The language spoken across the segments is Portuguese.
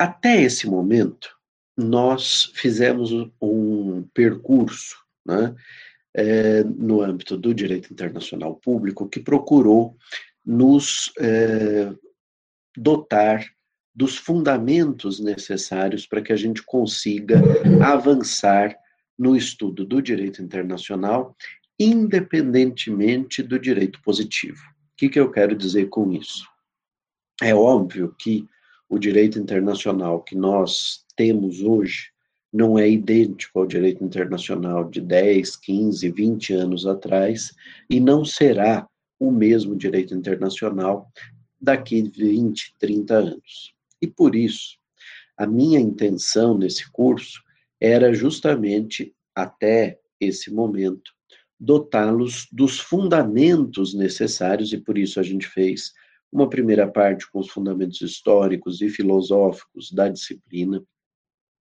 Até esse momento, nós fizemos um percurso né, é, no âmbito do direito internacional público que procurou nos é, dotar dos fundamentos necessários para que a gente consiga avançar no estudo do direito internacional, independentemente do direito positivo. O que, que eu quero dizer com isso? É óbvio que o direito internacional que nós temos hoje não é idêntico ao direito internacional de 10, 15, 20 anos atrás e não será o mesmo direito internacional daqui 20, 30 anos. E por isso, a minha intenção nesse curso era justamente, até esse momento, dotá-los dos fundamentos necessários, e por isso a gente fez uma primeira parte com os fundamentos históricos e filosóficos da disciplina.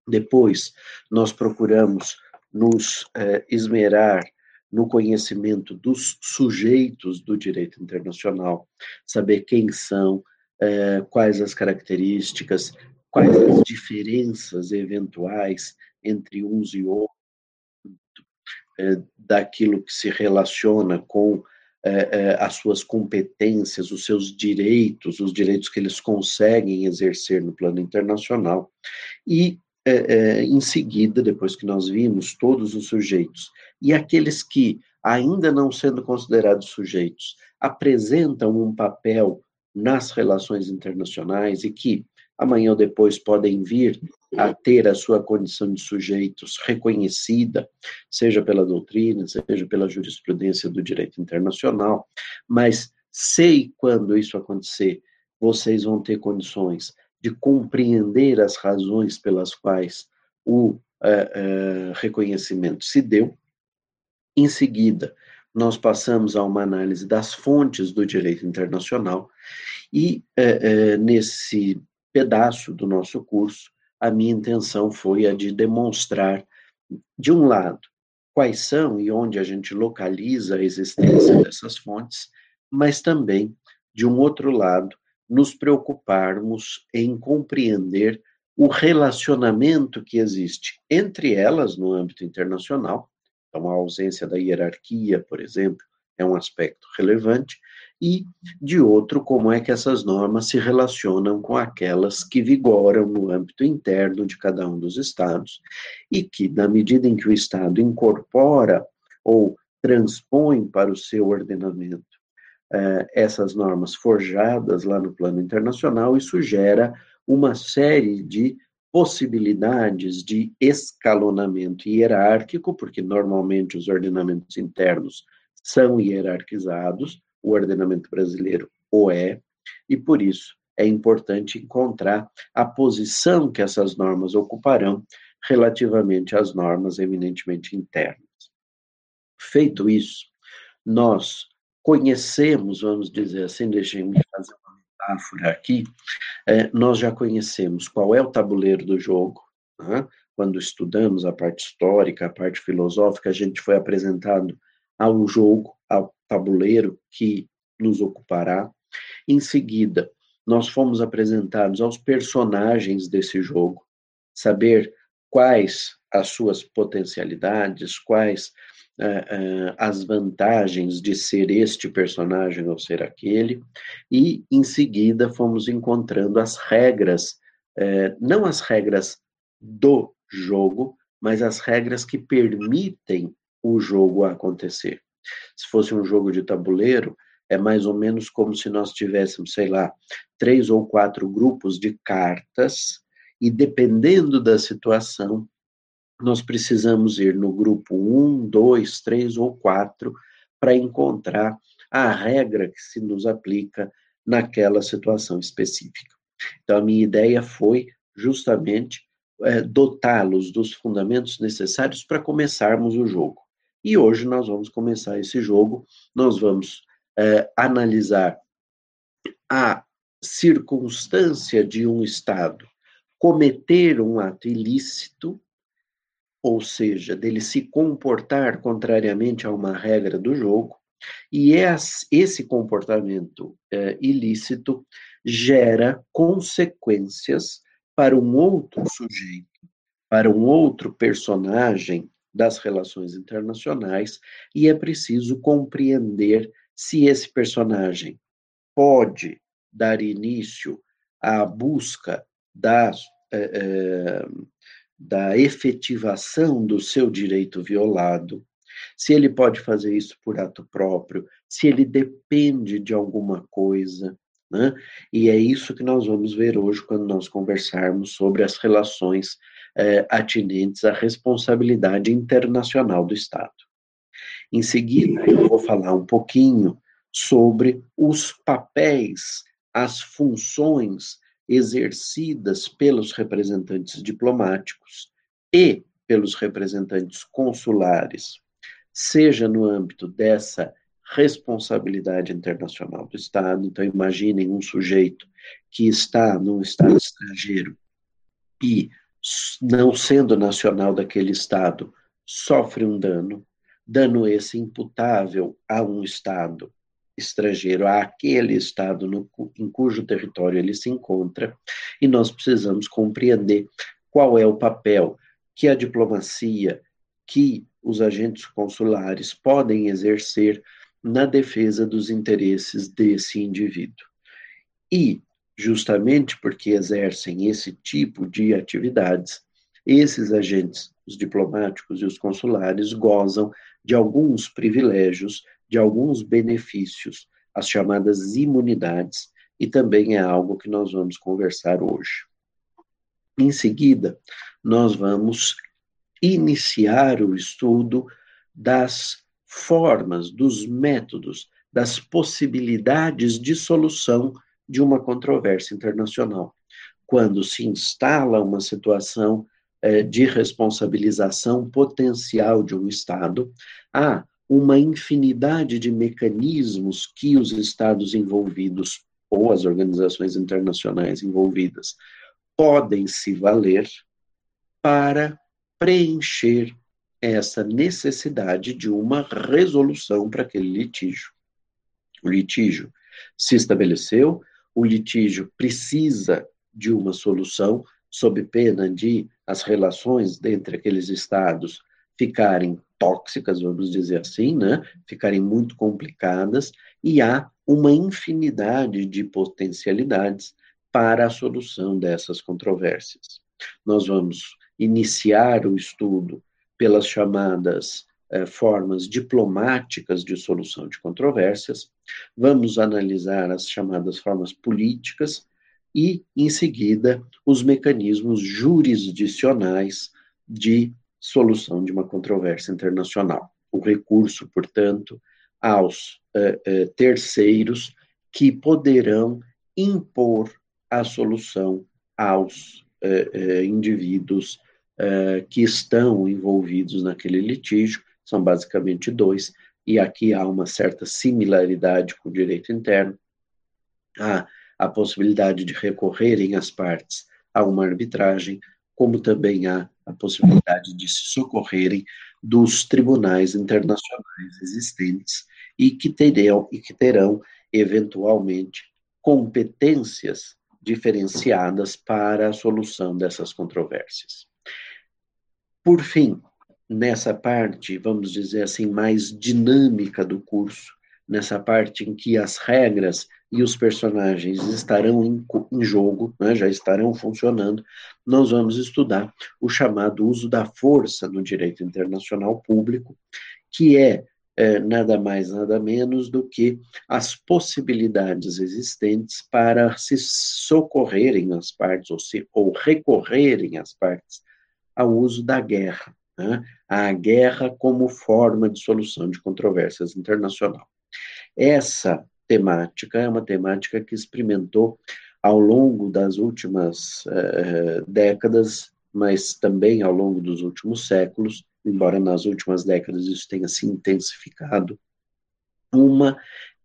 Depois, nós procuramos nos eh, esmerar no conhecimento dos sujeitos do direito internacional, saber quem são, eh, quais as características, quais as diferenças eventuais entre uns e outros, eh, daquilo que se relaciona com eh, as suas competências, os seus direitos, os direitos que eles conseguem exercer no plano internacional, e em seguida, depois que nós vimos todos os sujeitos e aqueles que, ainda não sendo considerados sujeitos, apresentam um papel nas relações internacionais e que amanhã ou depois podem vir a ter a sua condição de sujeitos reconhecida, seja pela doutrina, seja pela jurisprudência do direito internacional, mas sei quando isso acontecer, vocês vão ter condições de compreender as razões pelas quais o uh, uh, reconhecimento se deu. Em seguida, nós passamos a uma análise das fontes do direito internacional e é, nesse pedaço do nosso curso, a minha intenção foi a de demonstrar, de um lado, quais são e onde a gente localiza a existência dessas fontes, mas também, de um outro lado, nos preocuparmos em compreender o relacionamento que existe entre elas no âmbito internacional. Então, a ausência da hierarquia, por exemplo, é um aspecto relevante, e, de outro, como é que essas normas se relacionam com aquelas que vigoram no âmbito interno de cada um dos estados, e que, na medida em que o Estado incorpora ou transpõe para o seu ordenamento eh, essas normas forjadas lá no plano internacional, isso gera uma série de possibilidades de escalonamento hierárquico, porque normalmente os ordenamentos internos são hierarquizados, o ordenamento brasileiro o é, e por isso é importante encontrar a posição que essas normas ocuparão relativamente às normas eminentemente internas. Feito isso, nós conhecemos, vamos dizer assim, deixem-me fazer metáfora aqui, é, nós já conhecemos qual é o tabuleiro do jogo, né? quando estudamos a parte histórica, a parte filosófica, a gente foi apresentado ao jogo, ao tabuleiro que nos ocupará. Em seguida, nós fomos apresentados aos personagens desse jogo, saber quais as suas potencialidades, quais uh, uh, as vantagens de ser este personagem ou ser aquele, e em seguida fomos encontrando as regras, uh, não as regras do jogo, mas as regras que permitem o jogo acontecer. Se fosse um jogo de tabuleiro, é mais ou menos como se nós tivéssemos, sei lá, três ou quatro grupos de cartas, e dependendo da situação, nós precisamos ir no grupo 1, 2, 3 ou 4 para encontrar a regra que se nos aplica naquela situação específica. Então, a minha ideia foi justamente é, dotá-los dos fundamentos necessários para começarmos o jogo. E hoje nós vamos começar esse jogo, nós vamos é, analisar a circunstância de um Estado cometer um ato ilícito ou seja, dele se comportar contrariamente a uma regra do jogo, e esse comportamento é, ilícito gera consequências para um outro sujeito, para um outro personagem das relações internacionais, e é preciso compreender se esse personagem pode dar início à busca da, eh, eh, da efetivação do seu direito violado, se ele pode fazer isso por ato próprio, se ele depende de alguma coisa, né? E é isso que nós vamos ver hoje quando nós conversarmos sobre as relações eh, atinentes à responsabilidade internacional do Estado. Em seguida, eu vou falar um pouquinho sobre os papéis, as funções exercidas pelos representantes diplomáticos e pelos representantes consulares, seja no âmbito dessa responsabilidade internacional do Estado. Então, imaginem um sujeito que está num Estado estrangeiro e, não sendo nacional daquele Estado, sofre um dano, dano esse imputável a um Estado estrangeiro, àquele Estado no, em cujo território ele se encontra, e nós precisamos compreender qual é o papel que a diplomacia, que os agentes consulares podem exercer na defesa dos interesses desse indivíduo. E, justamente porque exercem esse tipo de atividades, esses agentes, os diplomáticos e os consulares, gozam de alguns privilégios, de alguns benefícios, as chamadas imunidades, e também é algo que nós vamos conversar hoje. Em seguida, nós vamos iniciar o estudo das formas, dos métodos, das possibilidades de solução de uma controvérsia internacional. Quando se instala uma situação eh, de responsabilização potencial de um Estado, há uma infinidade de mecanismos que os Estados envolvidos ou as organizações internacionais envolvidas podem se valer para preencher essa necessidade de uma resolução para aquele litígio. O litígio se estabeleceu, o litígio precisa de uma solução, sob pena de as relações entre aqueles estados ficarem tóxicas, vamos dizer assim, né? ficarem muito complicadas, e há uma infinidade de potencialidades para a solução dessas controvérsias. Nós vamos iniciar o estudo pelas chamadas eh, formas diplomáticas de solução de controvérsias, vamos analisar as chamadas formas políticas e, em seguida, os mecanismos jurisdicionais de solução de uma controvérsia internacional. O recurso, portanto, aos eh, eh, terceiros que poderão impor a solução aos indivíduos uh, que estão envolvidos naquele litígio, são basicamente dois, e aqui há uma certa similaridade com o direito interno. Há a possibilidade de recorrerem as partes a uma arbitragem, como também há a possibilidade de se socorrerem dos tribunais internacionais existentes e que terão, e que terão eventualmente competências diferenciadas para a solução dessas controvérsias. Por fim, nessa parte, vamos dizer assim, mais dinâmica do curso, nessa parte em que as regras e os personagens estarão em, em jogo, né, já estarão funcionando, nós vamos estudar o chamado uso da força no direito internacional público, que é, é nada mais, nada menos do que as possibilidades existentes para se socorrerem as partes, ou, se, ou recorrerem as partes ao uso da guerra, né? a guerra como forma de solução de controvérsias internacional. Essa temática é uma temática que experimentou ao longo das últimas uh, décadas, mas também ao longo dos últimos séculos, embora nas últimas décadas isso tenha se intensificado, uma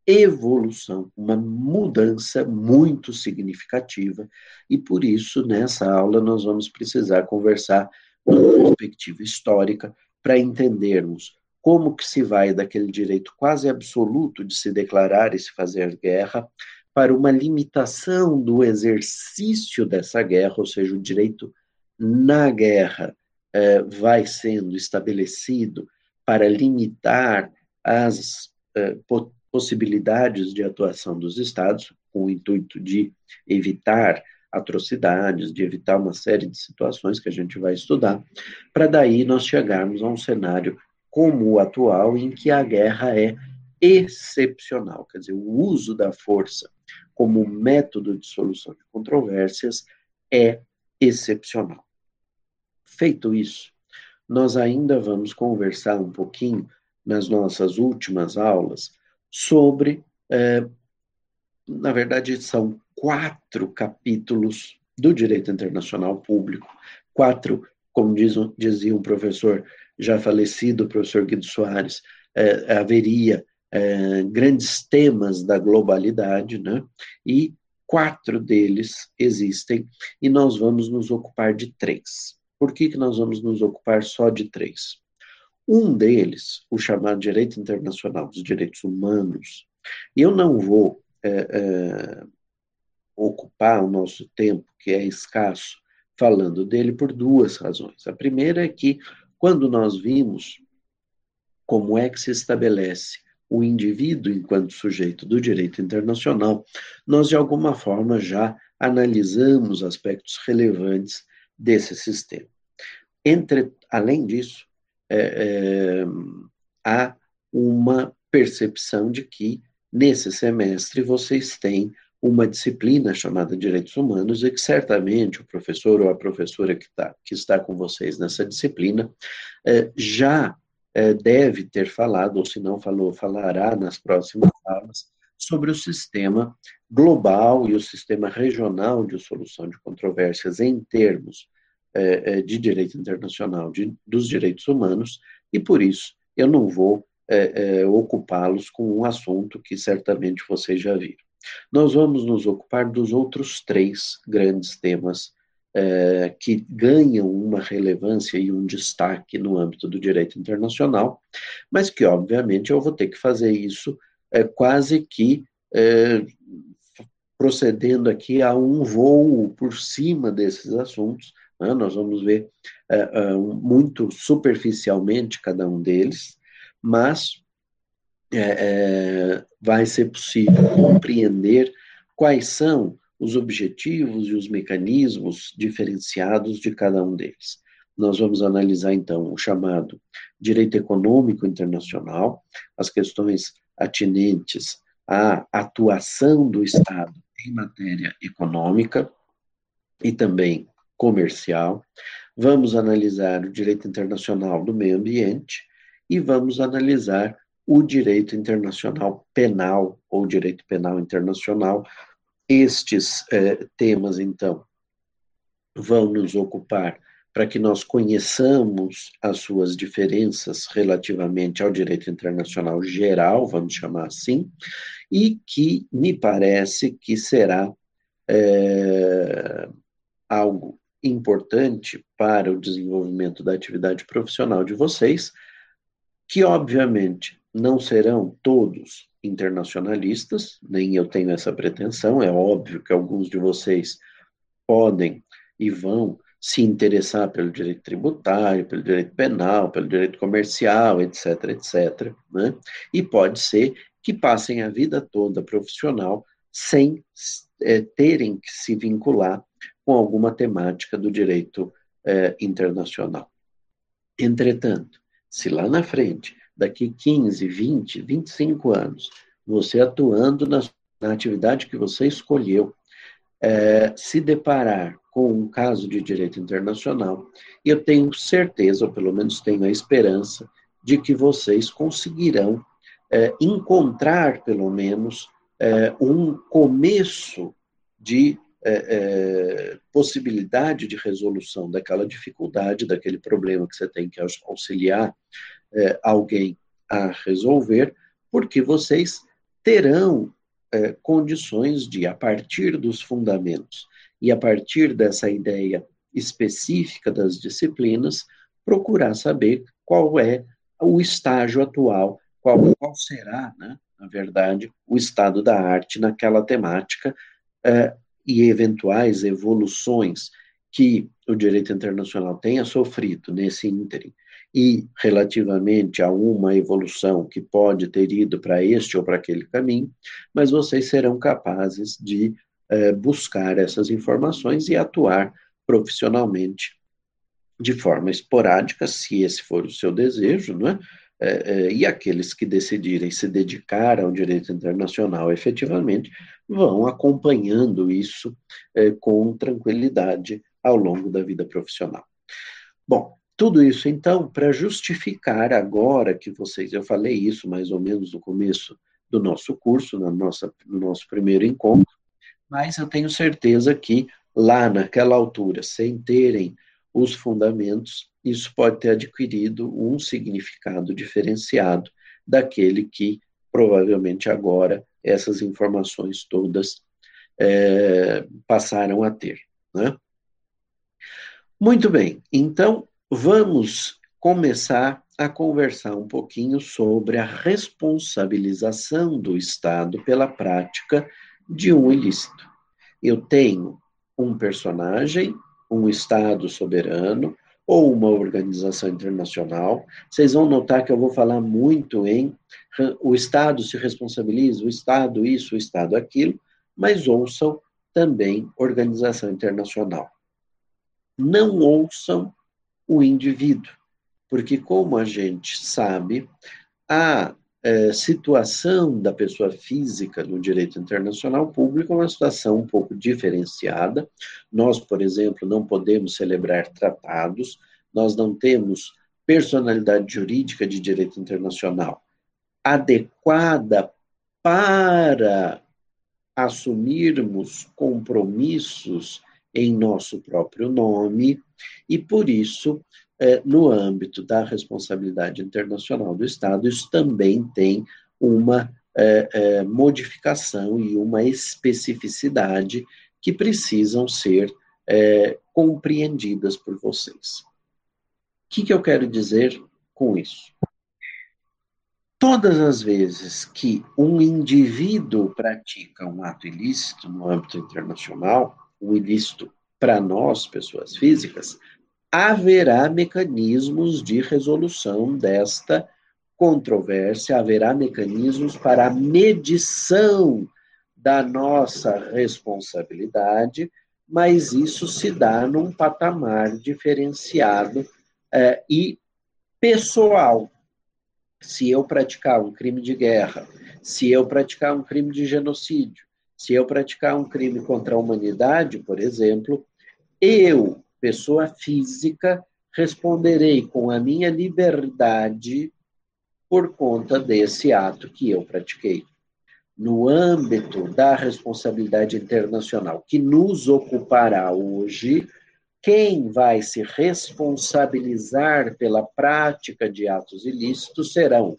evolução, uma mudança muito significativa, e por isso, nessa aula, nós vamos precisar conversar perspectiva histórica para entendermos como que se vai daquele direito quase absoluto de se declarar e se fazer guerra para uma limitação do exercício dessa guerra, ou seja, o direito na guerra eh, vai sendo estabelecido para limitar as eh, possibilidades de atuação dos Estados, com o intuito de evitar atrocidades, de evitar uma série de situações que a gente vai estudar, para daí nós chegarmos a um cenário como o atual, em que a guerra é excepcional, quer dizer, o uso da força como método de solução de controvérsias é excepcional. Feito isso, nós ainda vamos conversar um pouquinho nas nossas últimas aulas sobre, é, na verdade, são quatro capítulos do direito internacional público, quatro, como diz, dizia um professor já falecido, o professor Guido Soares, é, haveria é, grandes temas da globalidade, né? E quatro deles existem e nós vamos nos ocupar de três. Por que, que nós vamos nos ocupar só de três? Um deles, o chamado direito internacional dos direitos humanos, eu não vou é, é, ocupar o nosso tempo, que é escasso, falando dele por duas razões. A primeira é que, quando nós vimos como é que se estabelece o indivíduo enquanto sujeito do direito internacional, nós de alguma forma já analisamos aspectos relevantes desse sistema. Entre, além disso, é, é, há uma percepção de que nesse semestre vocês têm uma disciplina chamada Direitos Humanos e que certamente o professor ou a professora que, tá, que está com vocês nessa disciplina é, já é, deve ter falado, ou se não falou, falará nas próximas aulas, sobre o sistema global e o sistema regional de solução de controvérsias em termos é, é de direito internacional de, dos direitos humanos, e por isso eu não vou é, é, ocupá-los com um assunto que certamente vocês já viram. Nós vamos nos ocupar dos outros três grandes temas é, que ganham uma relevância e um destaque no âmbito do direito internacional, mas que, obviamente, eu vou ter que fazer isso é, quase que é, procedendo aqui a um voo por cima desses assuntos. Né? Nós vamos ver muito superficialmente cada um deles, mas é, vai ser possível compreender quais são os objetivos e os mecanismos diferenciados de cada um deles. Nós vamos analisar, então, o chamado direito econômico internacional, as questões atinentes à atuação do Estado em matéria econômica e também comercial. Vamos analisar o direito internacional do meio ambiente e vamos analisar o direito internacional penal ou direito penal internacional, estes eh, temas, então, vão nos ocupar para que nós conheçamos as suas diferenças relativamente ao direito internacional geral, vamos chamar assim, e que me parece que será é, algo importante para o desenvolvimento da atividade profissional de vocês, que obviamente não serão todos internacionalistas, nem eu tenho essa pretensão, é óbvio que alguns de vocês podem e vão se interessar pelo direito tributário, pelo direito penal, pelo direito comercial, etc, etc, né? E pode ser que passem a vida toda profissional sem é, terem que se vincular com alguma temática do direito é, internacional. Entretanto, se lá na frente daqui 15, 20, 25 anos, você atuando na, na atividade que você escolheu, é, se deparar com um caso de direito internacional, eu tenho certeza, ou pelo menos tenho a esperança, de que vocês conseguirão é, encontrar, pelo menos, é, um começo de é, é possibilidade de resolução daquela dificuldade, daquele problema que você tem que auxiliar é, alguém a resolver, porque vocês terão é, condições de, a partir dos fundamentos e a partir dessa ideia específica das disciplinas, procurar saber qual é o estágio atual qual, qual será, né, na verdade, o estado da arte naquela temática uh, e eventuais evoluções que o direito internacional tenha sofrido nesse ínterim e relativamente a uma evolução que pode ter ido para este ou para aquele caminho, mas vocês serão capazes de eh, buscar essas informações e atuar profissionalmente de forma esporádica, se esse for o seu desejo, não é? É, é, e aqueles que decidirem se dedicar ao direito internacional efetivamente vão acompanhando isso é, com tranquilidade ao longo da vida profissional. Bom, tudo isso, então, para justificar agora que vocês, eu falei isso mais ou menos no começo do nosso curso, na nossa, no nosso primeiro encontro, mas eu tenho certeza que lá naquela altura, sem terem os fundamentos, isso pode ter adquirido um significado diferenciado daquele que provavelmente agora essas informações todas é, passaram a ter. Né? Muito bem, então vamos começar a conversar um pouquinho sobre a responsabilização do Estado pela prática de um ilícito. Eu tenho um personagem, um Estado soberano ou uma organização internacional. Vocês vão notar que eu vou falar muito em o Estado se responsabiliza, o Estado isso, o Estado aquilo, mas ouçam também organização internacional. Não ouçam o indivíduo, porque, como a gente sabe, a é, situação da pessoa física no direito internacional público é uma situação um pouco diferenciada. Nós, por exemplo, não podemos celebrar tratados, nós não temos personalidade jurídica de direito internacional adequada para assumirmos compromissos em nosso próprio nome, e por isso é, no âmbito da responsabilidade internacional do Estado, isso também tem uma é, é, modificação e uma especificidade que precisam ser compreendidas por vocês. O que, que eu quero dizer com isso? Todas as vezes que um indivíduo pratica um ato ilícito no âmbito internacional, o ilícito para nós, pessoas físicas, haverá mecanismos de resolução desta controvérsia, haverá mecanismos para a medição da nossa responsabilidade, mas isso se dá num patamar diferenciado é, e pessoal. Se eu praticar um crime de guerra, se eu praticar um crime de genocídio, se eu praticar um crime contra a humanidade, por exemplo, eu pessoa física, responderei com a minha liberdade por conta desse ato que eu pratiquei. No âmbito da responsabilidade internacional que nos ocupará hoje, quem vai se responsabilizar pela prática de atos ilícitos serão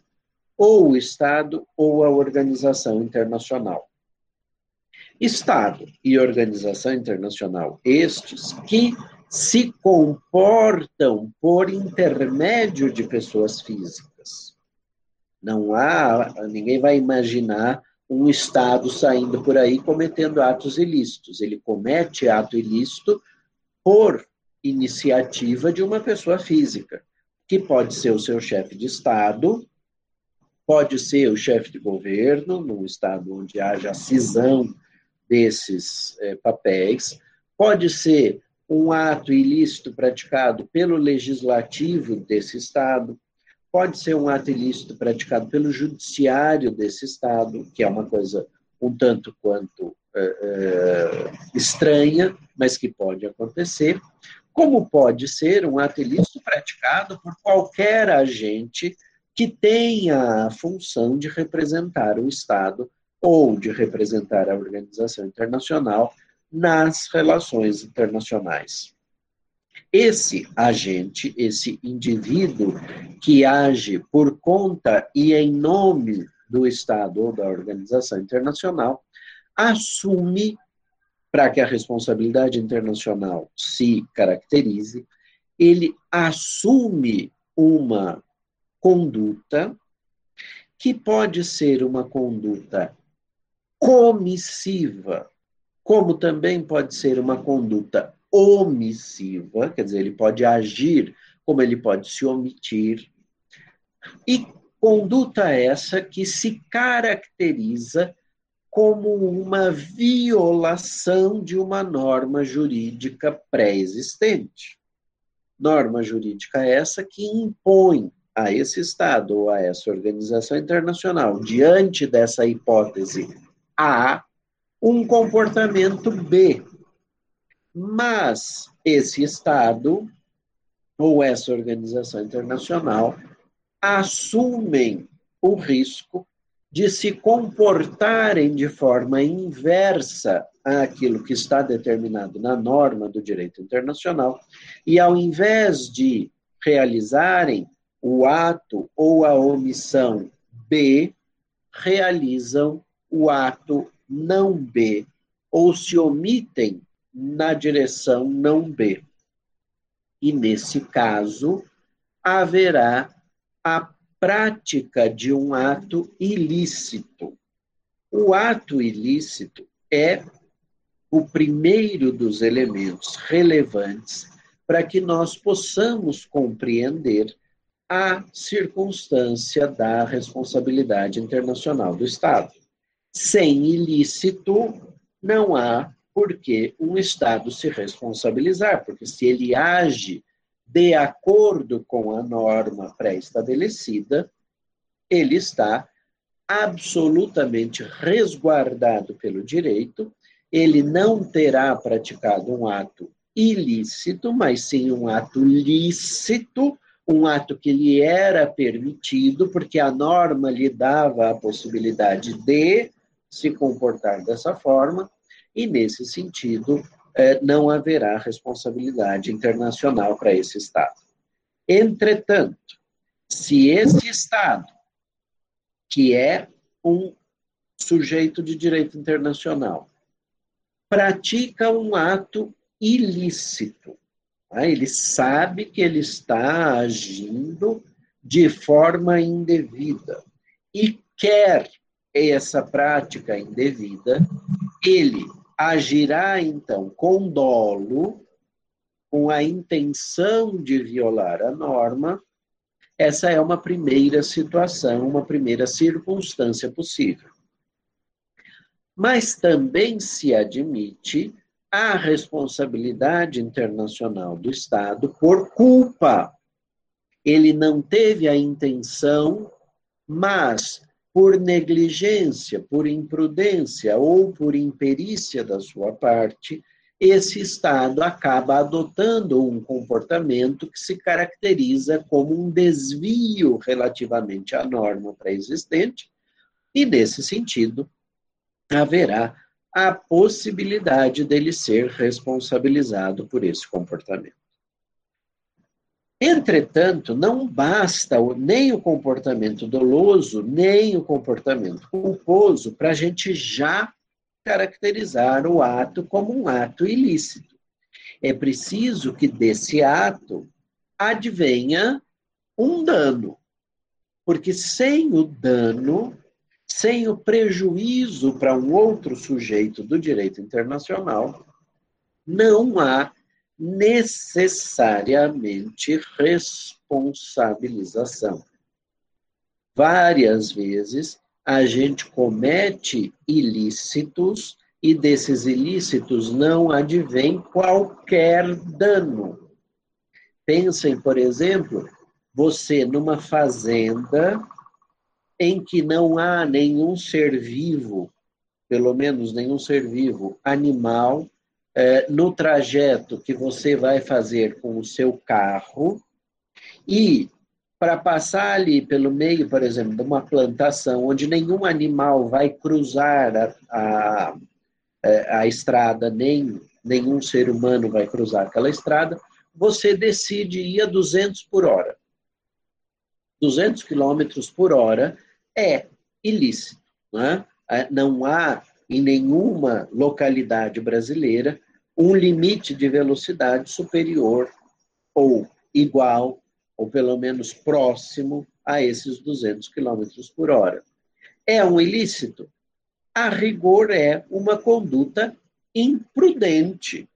ou o Estado ou a organização internacional. Estado e organização internacional, estes que se comportam por intermédio de pessoas físicas. Não há, ninguém vai imaginar um Estado saindo por aí cometendo atos ilícitos. Ele comete ato ilícito por iniciativa de uma pessoa física, que pode ser o seu chefe de Estado, pode ser o chefe de governo, num Estado onde haja cisão desses é, papéis, pode ser um ato ilícito praticado pelo legislativo desse Estado, pode ser um ato ilícito praticado pelo judiciário desse Estado, que é uma coisa um tanto quanto é, é, estranha, mas que pode acontecer, como pode ser um ato ilícito praticado por qualquer agente que tenha a função de representar o Estado ou de representar a organização internacional nas relações internacionais. Esse agente, esse indivíduo que age por conta e em nome do Estado ou da organização internacional, assume, para que a responsabilidade internacional se caracterize, ele assume uma conduta que pode ser uma conduta comissiva, como também pode ser uma conduta omissiva, quer dizer, ele pode agir como ele pode se omitir, e conduta essa que se caracteriza como uma violação de uma norma jurídica pré-existente. Norma jurídica essa que impõe a esse Estado ou a essa organização internacional, diante dessa hipótese A, um comportamento B. Mas esse Estado ou essa organização internacional assumem o risco de se comportarem de forma inversa àquilo que está determinado na norma do direito internacional, e ao invés de realizarem o ato ou a omissão B, realizam o ato não B, ou se omitem na direção não B. E nesse caso, haverá a prática de um ato ilícito. O ato ilícito é o primeiro dos elementos relevantes para que nós possamos compreender a circunstância da responsabilidade internacional do Estado. Sem ilícito, não há por que um Estado se responsabilizar, porque se ele age de acordo com a norma pré-estabelecida, ele está absolutamente resguardado pelo direito, ele não terá praticado um ato ilícito, mas sim um ato lícito, um ato que lhe era permitido, porque a norma lhe dava a possibilidade de se comportar dessa forma, e nesse sentido, é, não haverá responsabilidade internacional para esse Estado. Entretanto, se esse Estado, que é um sujeito de direito internacional, pratica um ato ilícito, né? ele sabe que ele está agindo de forma indevida e quer essa prática indevida, ele agirá então com dolo, com a intenção de violar a norma, essa é uma primeira situação, uma primeira circunstância possível. Mas também se admite a responsabilidade internacional do Estado por culpa. Ele não teve a intenção, mas por negligência, por imprudência ou por imperícia da sua parte, esse Estado acaba adotando um comportamento que se caracteriza como um desvio relativamente à norma pré-existente, e, nesse sentido, haverá a possibilidade dele ser responsabilizado por esse comportamento. Entretanto, não basta nem o comportamento doloso, nem o comportamento culposo para a gente já caracterizar o ato como um ato ilícito. É preciso que desse ato advenha um dano, porque sem o dano, sem o prejuízo para um outro sujeito do direito internacional, não há necessariamente responsabilização. Várias vezes a gente comete ilícitos e desses ilícitos não advém qualquer dano. Pensem, por exemplo, você numa fazenda em que não há nenhum ser vivo, pelo menos nenhum ser vivo, animal, é, no trajeto que você vai fazer com o seu carro e para passar ali pelo meio, por exemplo, de uma plantação onde nenhum animal vai cruzar a, a, é, a estrada, nem nenhum ser humano vai cruzar aquela estrada, você decide ir a 200 por hora. 200 quilômetros por hora é ilícito. Não, é? é? não há em nenhuma localidade brasileira um limite de velocidade superior ou igual, ou pelo menos próximo a esses 200 km por hora. É um ilícito? A rigor é uma conduta imprudente.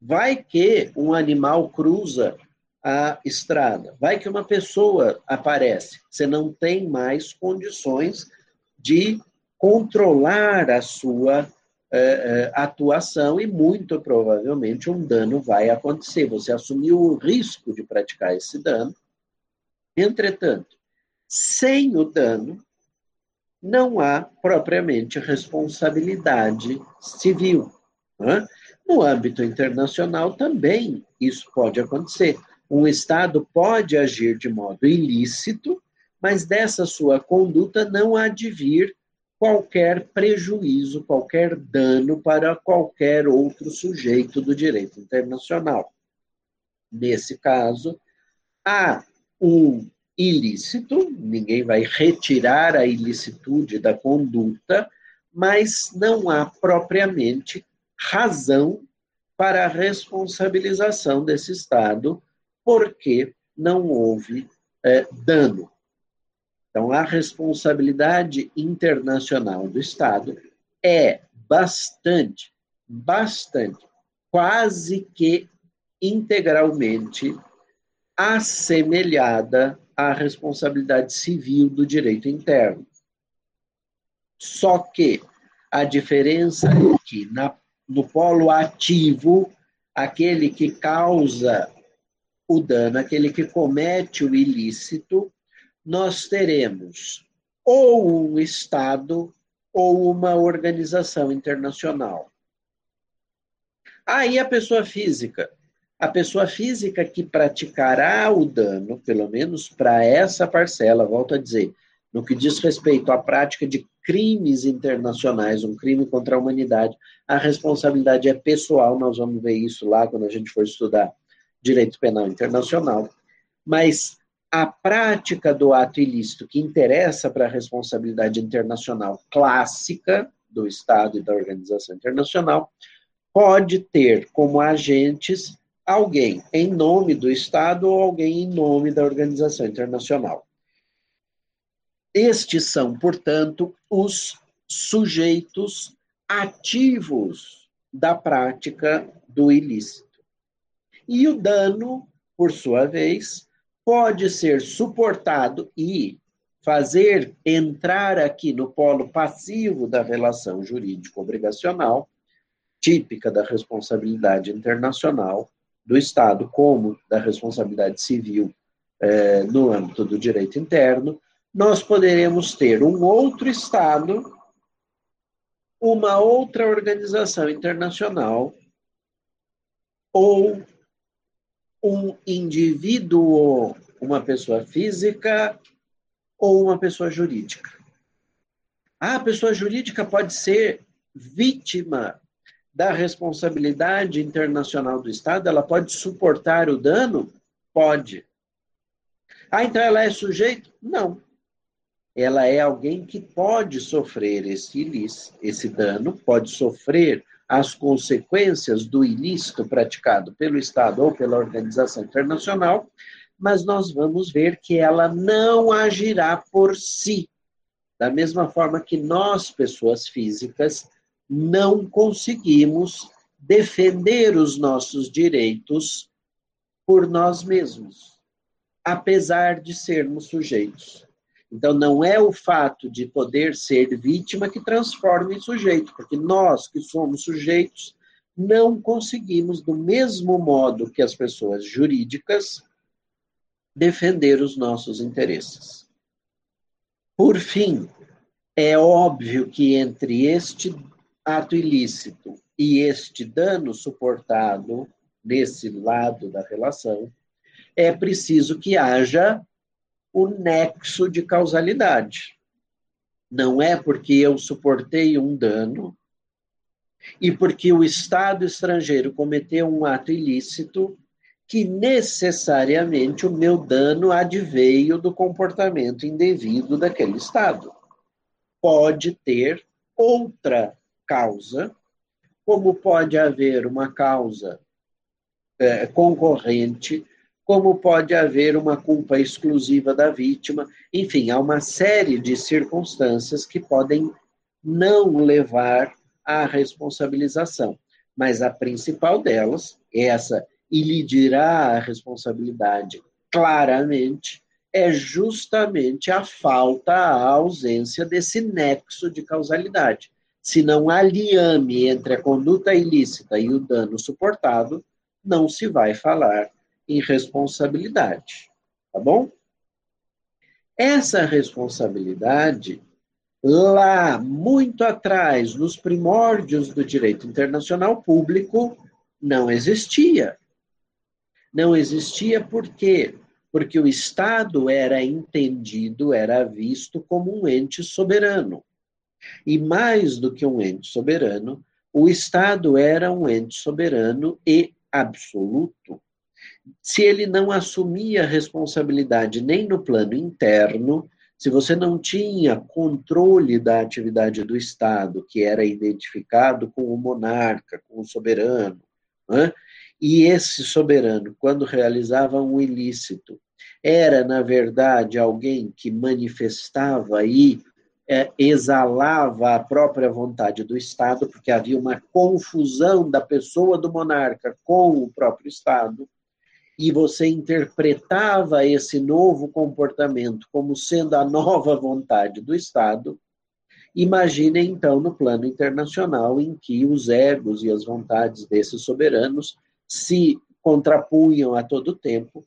Vai que um animal cruza a estrada, vai que uma pessoa aparece, você não tem mais condições de controlar a sua uh, atuação e muito provavelmente um dano vai acontecer. Você assumiu o risco de praticar esse dano. Entretanto, sem o dano, não há propriamente responsabilidade civil. Né? No âmbito internacional também isso pode acontecer. Um Estado pode agir de modo ilícito, mas dessa sua conduta não há de vir qualquer prejuízo, qualquer dano para qualquer outro sujeito do direito internacional. Nesse caso, há um ilícito, ninguém vai retirar a ilicitude da conduta, mas não há propriamente razão para a responsabilização desse Estado, porque não houve é, dano. Então, a responsabilidade internacional do Estado é bastante, bastante, quase que integralmente assemelhada à responsabilidade civil do direito interno. Só que a diferença é que na, no polo ativo, aquele que causa o dano, aquele que comete o ilícito, nós teremos ou um Estado ou uma organização internacional. Aí a pessoa física. A pessoa física que praticará o dano, pelo menos para essa parcela, volto a dizer, no que diz respeito à prática de crimes internacionais, um crime contra a humanidade, a responsabilidade é pessoal, nós vamos ver isso lá quando a gente for estudar direito penal internacional. Mas a prática do ato ilícito que interessa para a responsabilidade internacional clássica do Estado e da organização internacional pode ter como agentes alguém em nome do Estado ou alguém em nome da organização internacional. Estes são, portanto, os sujeitos ativos da prática do ilícito. E o dano, por sua vez, pode ser suportado e fazer entrar aqui no polo passivo da relação jurídico-obrigacional, típica da responsabilidade internacional do Estado, como da responsabilidade civil eh, no âmbito do direito interno, nós poderemos ter um outro Estado, uma outra organização internacional ou um indivíduo, uma pessoa física ou uma pessoa jurídica. Ah, a pessoa jurídica pode ser vítima da responsabilidade internacional do Estado, ela pode suportar o dano? Pode. Ah, então ela é sujeito? Não. Ela é alguém que pode sofrer esse, esse dano, pode sofrer as consequências do ilícito praticado pelo Estado ou pela organização internacional, mas nós vamos ver que ela não agirá por si. Da mesma forma que nós, pessoas físicas, não conseguimos defender os nossos direitos por nós mesmos, apesar de sermos sujeitos. Então, não é o fato de poder ser vítima que transforma em sujeito, porque nós que somos sujeitos não conseguimos, do mesmo modo que as pessoas jurídicas, defender os nossos interesses. Por fim, é óbvio que entre este ato ilícito e este dano suportado nesse lado da relação, é preciso que haja o nexo de causalidade. Não é porque eu suportei um dano e porque o Estado estrangeiro cometeu um ato ilícito que necessariamente o meu dano adveio do comportamento indevido daquele Estado. Pode ter outra causa, como pode haver uma causa é, concorrente como pode haver uma culpa exclusiva da vítima. Enfim, há uma série de circunstâncias que podem não levar à responsabilização. Mas a principal delas, essa, e lhe dirá a responsabilidade claramente, é justamente a falta, a ausência desse nexo de causalidade. Se não há liame entre a conduta ilícita e o dano suportado, não se vai falar em responsabilidade. Tá bom? Essa responsabilidade, lá muito atrás, nos primórdios do direito internacional público, não existia. Não existia por quê? Porque o Estado era entendido, era visto como um ente soberano. E mais do que um ente soberano, o Estado era um ente soberano e absoluto. Se ele não assumia responsabilidade nem no plano interno, se você não tinha controle da atividade do Estado, que era identificado com o monarca, com o soberano, né? E esse soberano, quando realizava um ilícito, era, na verdade, alguém que manifestava e é, exalava a própria vontade do Estado, porque havia uma confusão da pessoa do monarca com o próprio Estado, e você interpretava esse novo comportamento como sendo a nova vontade do Estado, imagine então no plano internacional em que os egos e as vontades desses soberanos se contrapunham a todo tempo.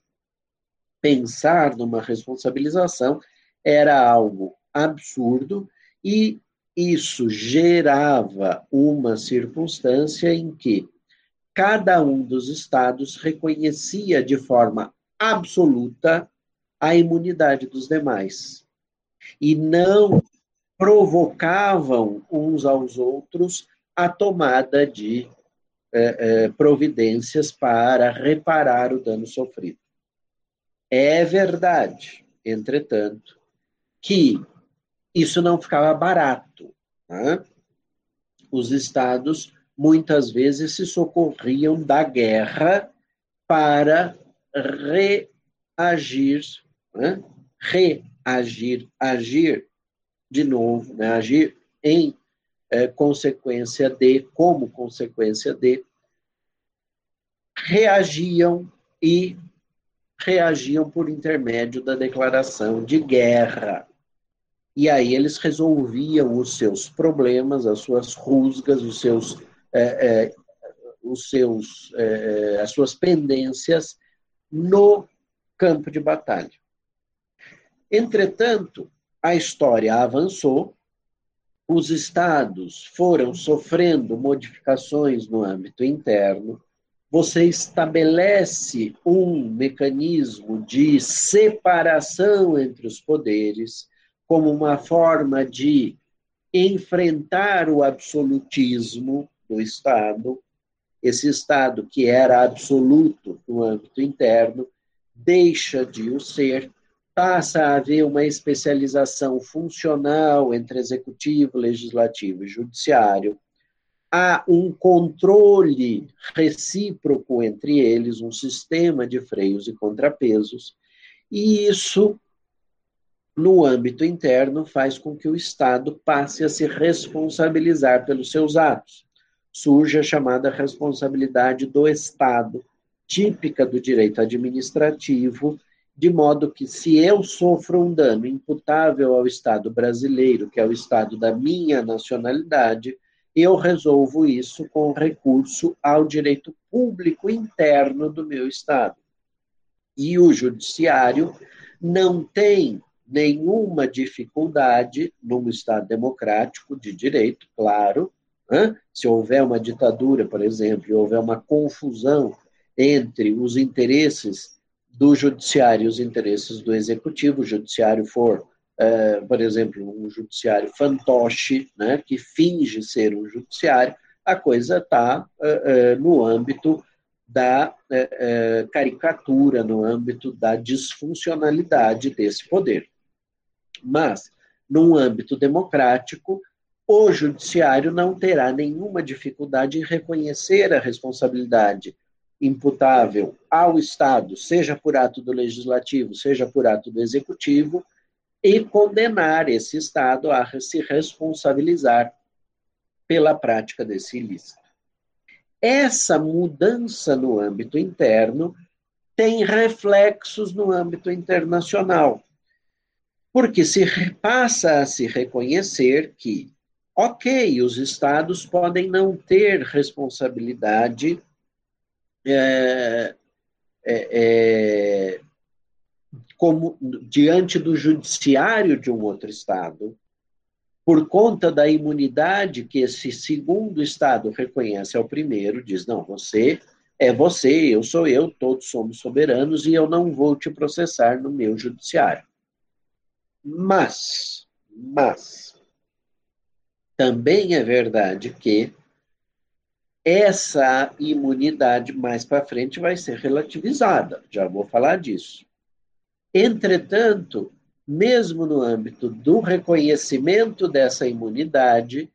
Pensar numa responsabilização era algo absurdo e isso gerava uma circunstância em que cada um dos estados reconhecia de forma absoluta a imunidade dos demais e não provocavam uns aos outros a tomada de eh, eh, providências para reparar o dano sofrido. É verdade, entretanto, que isso não ficava barato. Né? Os estados muitas vezes se socorriam da guerra para reagir, né? reagir, agir de novo, né? agir em é, consequência de, como consequência de, reagiam e reagiam por intermédio da declaração de guerra. E aí eles resolviam os seus problemas, as suas rusgas, os seus, é, é, os seus, é, as suas pendências no campo de batalha. Entretanto, a história avançou, os estados foram sofrendo modificações no âmbito interno, você estabelece um mecanismo de separação entre os poderes, como uma forma de enfrentar o absolutismo do Estado, esse Estado que era absoluto no âmbito interno, deixa de o ser, passa a haver uma especialização funcional entre executivo, legislativo e judiciário, há um controle recíproco entre eles, um sistema de freios e contrapesos, e isso no âmbito interno, faz com que o Estado passe a se responsabilizar pelos seus atos. Surge a chamada responsabilidade do Estado, típica do direito administrativo, de modo que, se eu sofro um dano imputável ao Estado brasileiro, que é o Estado da minha nacionalidade, eu resolvo isso com recurso ao direito público interno do meu Estado. E o Judiciário não tem nenhuma dificuldade num Estado democrático de direito, claro. Se houver uma ditadura, por exemplo, e houver uma confusão entre os interesses do judiciário e os interesses do executivo, o judiciário for, é, por exemplo, um judiciário fantoche, né, que finge ser um judiciário, a coisa está é, é, no âmbito da caricatura, no âmbito da disfuncionalidade desse poder. Mas, num âmbito democrático, o judiciário não terá nenhuma dificuldade em reconhecer a responsabilidade imputável ao Estado, seja por ato do legislativo, seja por ato do executivo, e condenar esse Estado a se responsabilizar pela prática desse ilícito. Essa mudança no âmbito interno tem reflexos no âmbito internacional, porque se passa a se reconhecer que, ok, os estados podem não ter responsabilidade é, é, é, como diante do judiciário de um outro estado, por conta da imunidade que esse segundo Estado reconhece ao primeiro, diz: não, você é você, eu sou eu, todos somos soberanos e eu não vou te processar no meu judiciário. Mas, mas, também é verdade que essa imunidade mais para frente vai ser relativizada, já vou falar disso. Entretanto, mesmo no âmbito do reconhecimento dessa imunidade,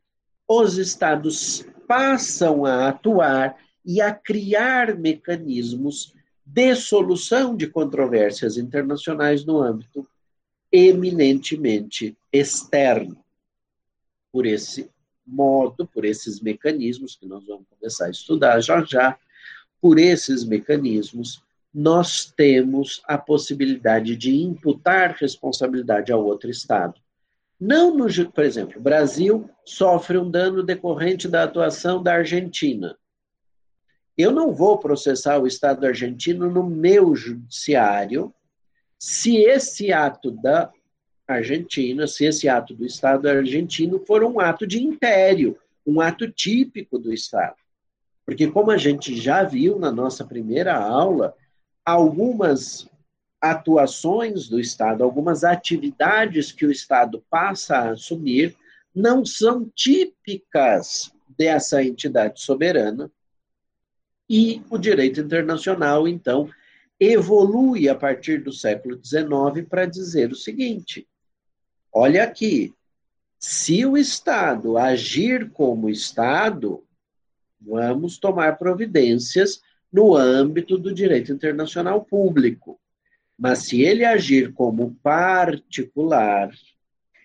os estados passam a atuar e a criar mecanismos de solução de controvérsias internacionais no âmbito eminentemente externo. Por esse modo, por esses mecanismos que nós vamos começar a estudar já já, por esses mecanismos, nós temos a possibilidade de imputar responsabilidade ao outro Estado. Não no, por exemplo, o Brasil sofre um dano decorrente da atuação da Argentina. Eu não vou processar o Estado argentino no meu judiciário se esse ato da Argentina, se esse ato do Estado argentino for um ato de império, um ato típico do Estado. Porque, como a gente já viu na nossa primeira aula, algumas atuações do Estado, algumas atividades que o Estado passa a assumir, não são típicas dessa entidade soberana. E o direito internacional, então, evolui a partir do século XIX para dizer o seguinte: olha aqui, se o Estado agir como Estado, vamos tomar providências no âmbito do direito internacional público. Mas se ele agir como particular,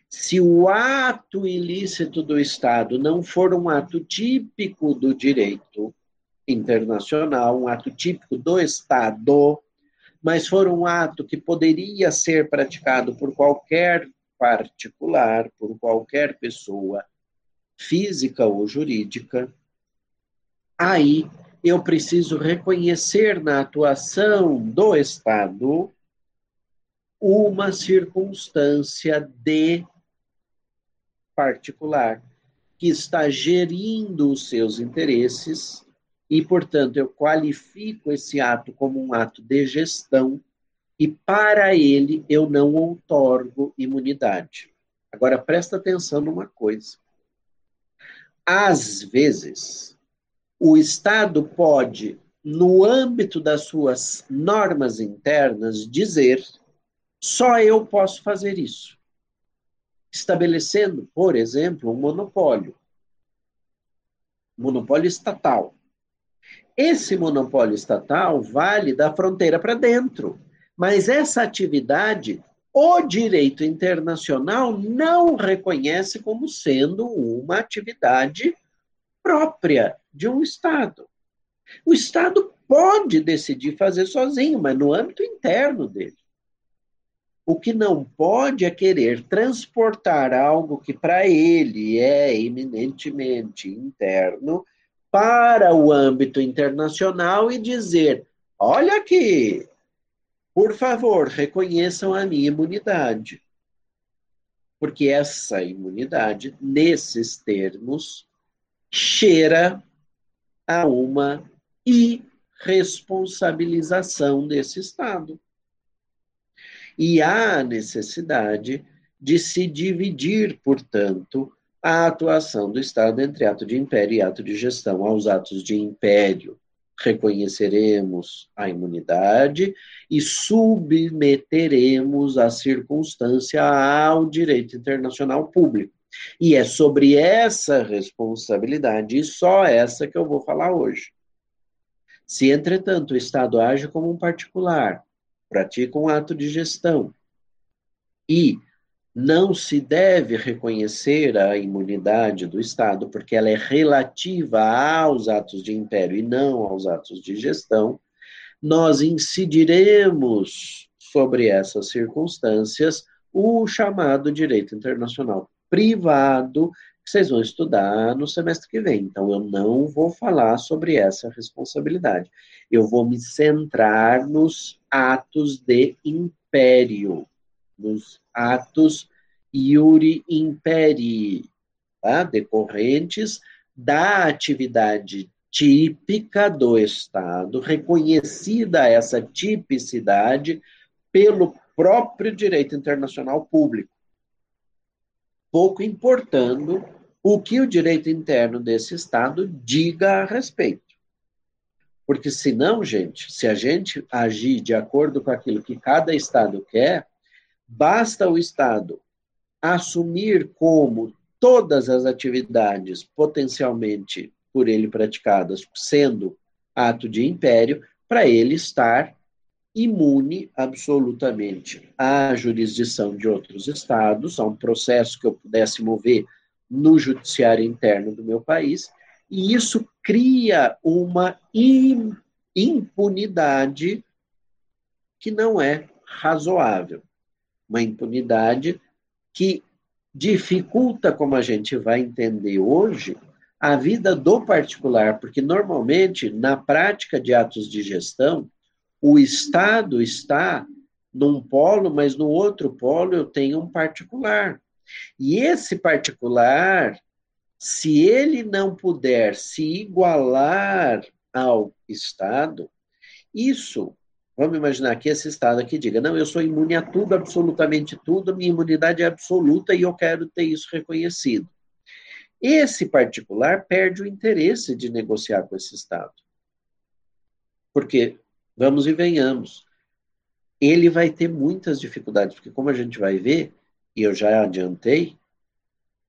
se o ato ilícito do Estado não for um ato típico do direito internacional, um ato típico do Estado, mas for um ato que poderia ser praticado por qualquer particular, por qualquer pessoa física ou jurídica, aí eu preciso reconhecer na atuação do Estado uma circunstância de particular que está gerindo os seus interesses e, portanto, eu qualifico esse ato como um ato de gestão e para ele eu não outorgo imunidade. Agora presta atenção numa coisa. Às vezes, o Estado pode, no âmbito das suas normas internas, dizer: só eu posso fazer isso. Estabelecendo, por exemplo, um monopólio. Monopólio estatal. Esse monopólio estatal vale da fronteira para dentro, mas essa atividade o direito internacional não reconhece como sendo uma atividade própria de um Estado. O Estado pode decidir fazer sozinho, mas no âmbito interno dele. O que não pode é querer transportar algo que para ele é eminentemente interno para o âmbito internacional e dizer: olha aqui, por favor, reconheçam a minha imunidade. Porque essa imunidade, nesses termos, cheira a uma irresponsabilização desse Estado. E há necessidade de se dividir, portanto, a atuação do Estado entre ato de império e ato de gestão. Aos atos de império, reconheceremos a imunidade e submeteremos a circunstância ao direito internacional público. E é sobre essa responsabilidade, e só essa que eu vou falar hoje. Se, entretanto, o Estado age como um particular, pratica um ato de gestão e não se deve reconhecer a imunidade do Estado, porque ela é relativa aos atos de império e não aos atos de gestão, nós incidiremos sobre essas circunstâncias o chamado direito internacional privado, que vocês vão estudar no semestre que vem. Então, eu não vou falar sobre essa responsabilidade. Eu vou me centrar nos atos de império, nos atos iuri imperi, tá? decorrentes da atividade típica do Estado, reconhecida essa tipicidade pelo próprio direito internacional público, pouco importando o que o direito interno desse Estado diga a respeito. Porque senão, gente, se a gente agir de acordo com aquilo que cada Estado quer, basta o Estado assumir como todas as atividades potencialmente por ele praticadas sendo ato de império, para ele estar imune absolutamente à jurisdição de outros estados, a um processo que eu pudesse mover no judiciário interno do meu país, e isso cria uma impunidade que não é razoável. Uma impunidade que dificulta, como a gente vai entender hoje, a vida do particular, porque normalmente, na prática de atos de gestão, o Estado está num polo, mas no outro polo eu tenho um particular. E esse particular, se ele não puder se igualar ao Estado, isso, vamos imaginar que esse Estado aqui diga: não, eu sou imune a tudo, absolutamente tudo, minha imunidade é absoluta e eu quero ter isso reconhecido. Esse particular perde o interesse de negociar com esse Estado. Porque vamos e venhamos. Ele vai ter muitas dificuldades, porque como a gente vai ver, e eu já adiantei,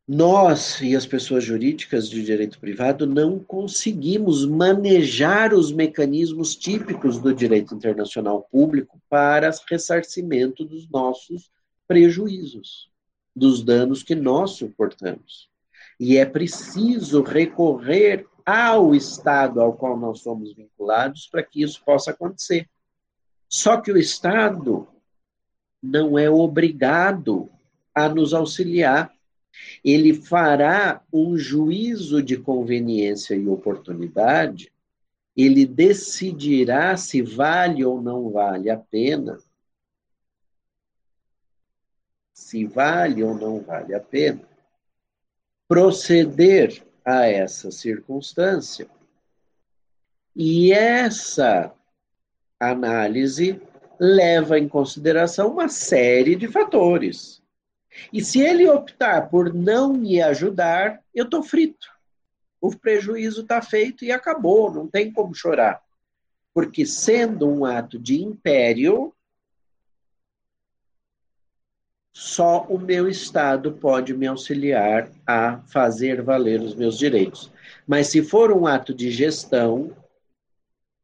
nós e as pessoas jurídicas de direito privado não conseguimos manejar os mecanismos típicos do direito internacional público para ressarcimento dos nossos prejuízos, dos danos que nós suportamos. E é preciso recorrer ao Estado ao qual nós somos vinculados para que isso possa acontecer. Só que o Estado não é obrigado a nos auxiliar. Ele fará um juízo de conveniência e oportunidade, ele decidirá se vale ou não vale a pena, se vale ou não vale a pena proceder a essa circunstância. E essa análise leva em consideração uma série de fatores. E se ele optar por não me ajudar, eu estou frito. O prejuízo está feito e acabou, não tem como chorar. Porque, sendo um ato de império, só o meu Estado pode me auxiliar a fazer valer os meus direitos. Mas se for um ato de gestão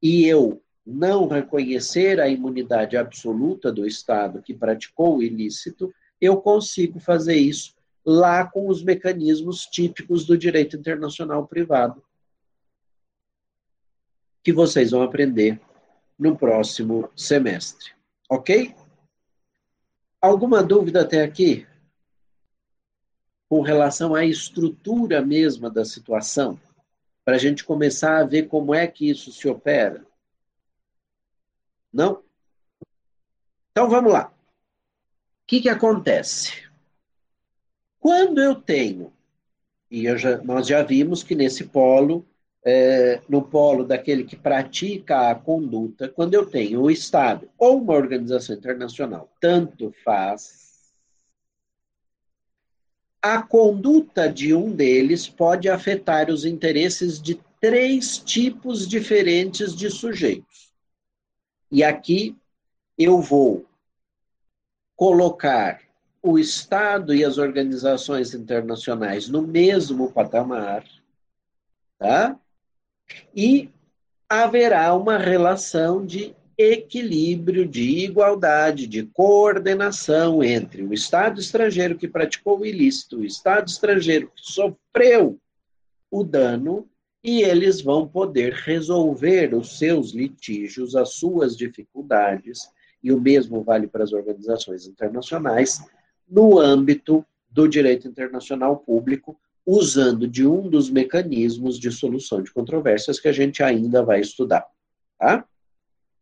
e eu não reconhecer a imunidade absoluta do Estado que praticou o ilícito, eu consigo fazer isso lá com os mecanismos típicos do direito internacional privado, que vocês vão aprender no próximo semestre. Ok? Alguma dúvida até aqui? Com relação à estrutura mesma da situação? Para a gente começar a ver como é que isso se opera? Não? Então vamos lá. Que, que acontece? Quando eu tenho, e eu já, nós já vimos que nesse polo é, no polo daquele que pratica a conduta, quando eu tenho o Estado ou uma organização internacional, tanto faz, a conduta de um deles pode afetar os interesses de três tipos diferentes de sujeitos. E aqui eu vou colocar o Estado e as organizações internacionais no mesmo patamar, tá? E haverá uma relação de equilíbrio, de igualdade, de coordenação entre o Estado estrangeiro que praticou o ilícito, o Estado estrangeiro que sofreu o dano, e eles vão poder resolver os seus litígios, as suas dificuldades, e o mesmo vale para as organizações internacionais, no âmbito do direito internacional público, usando de um dos mecanismos de solução de controvérsias que a gente ainda vai estudar. Tá?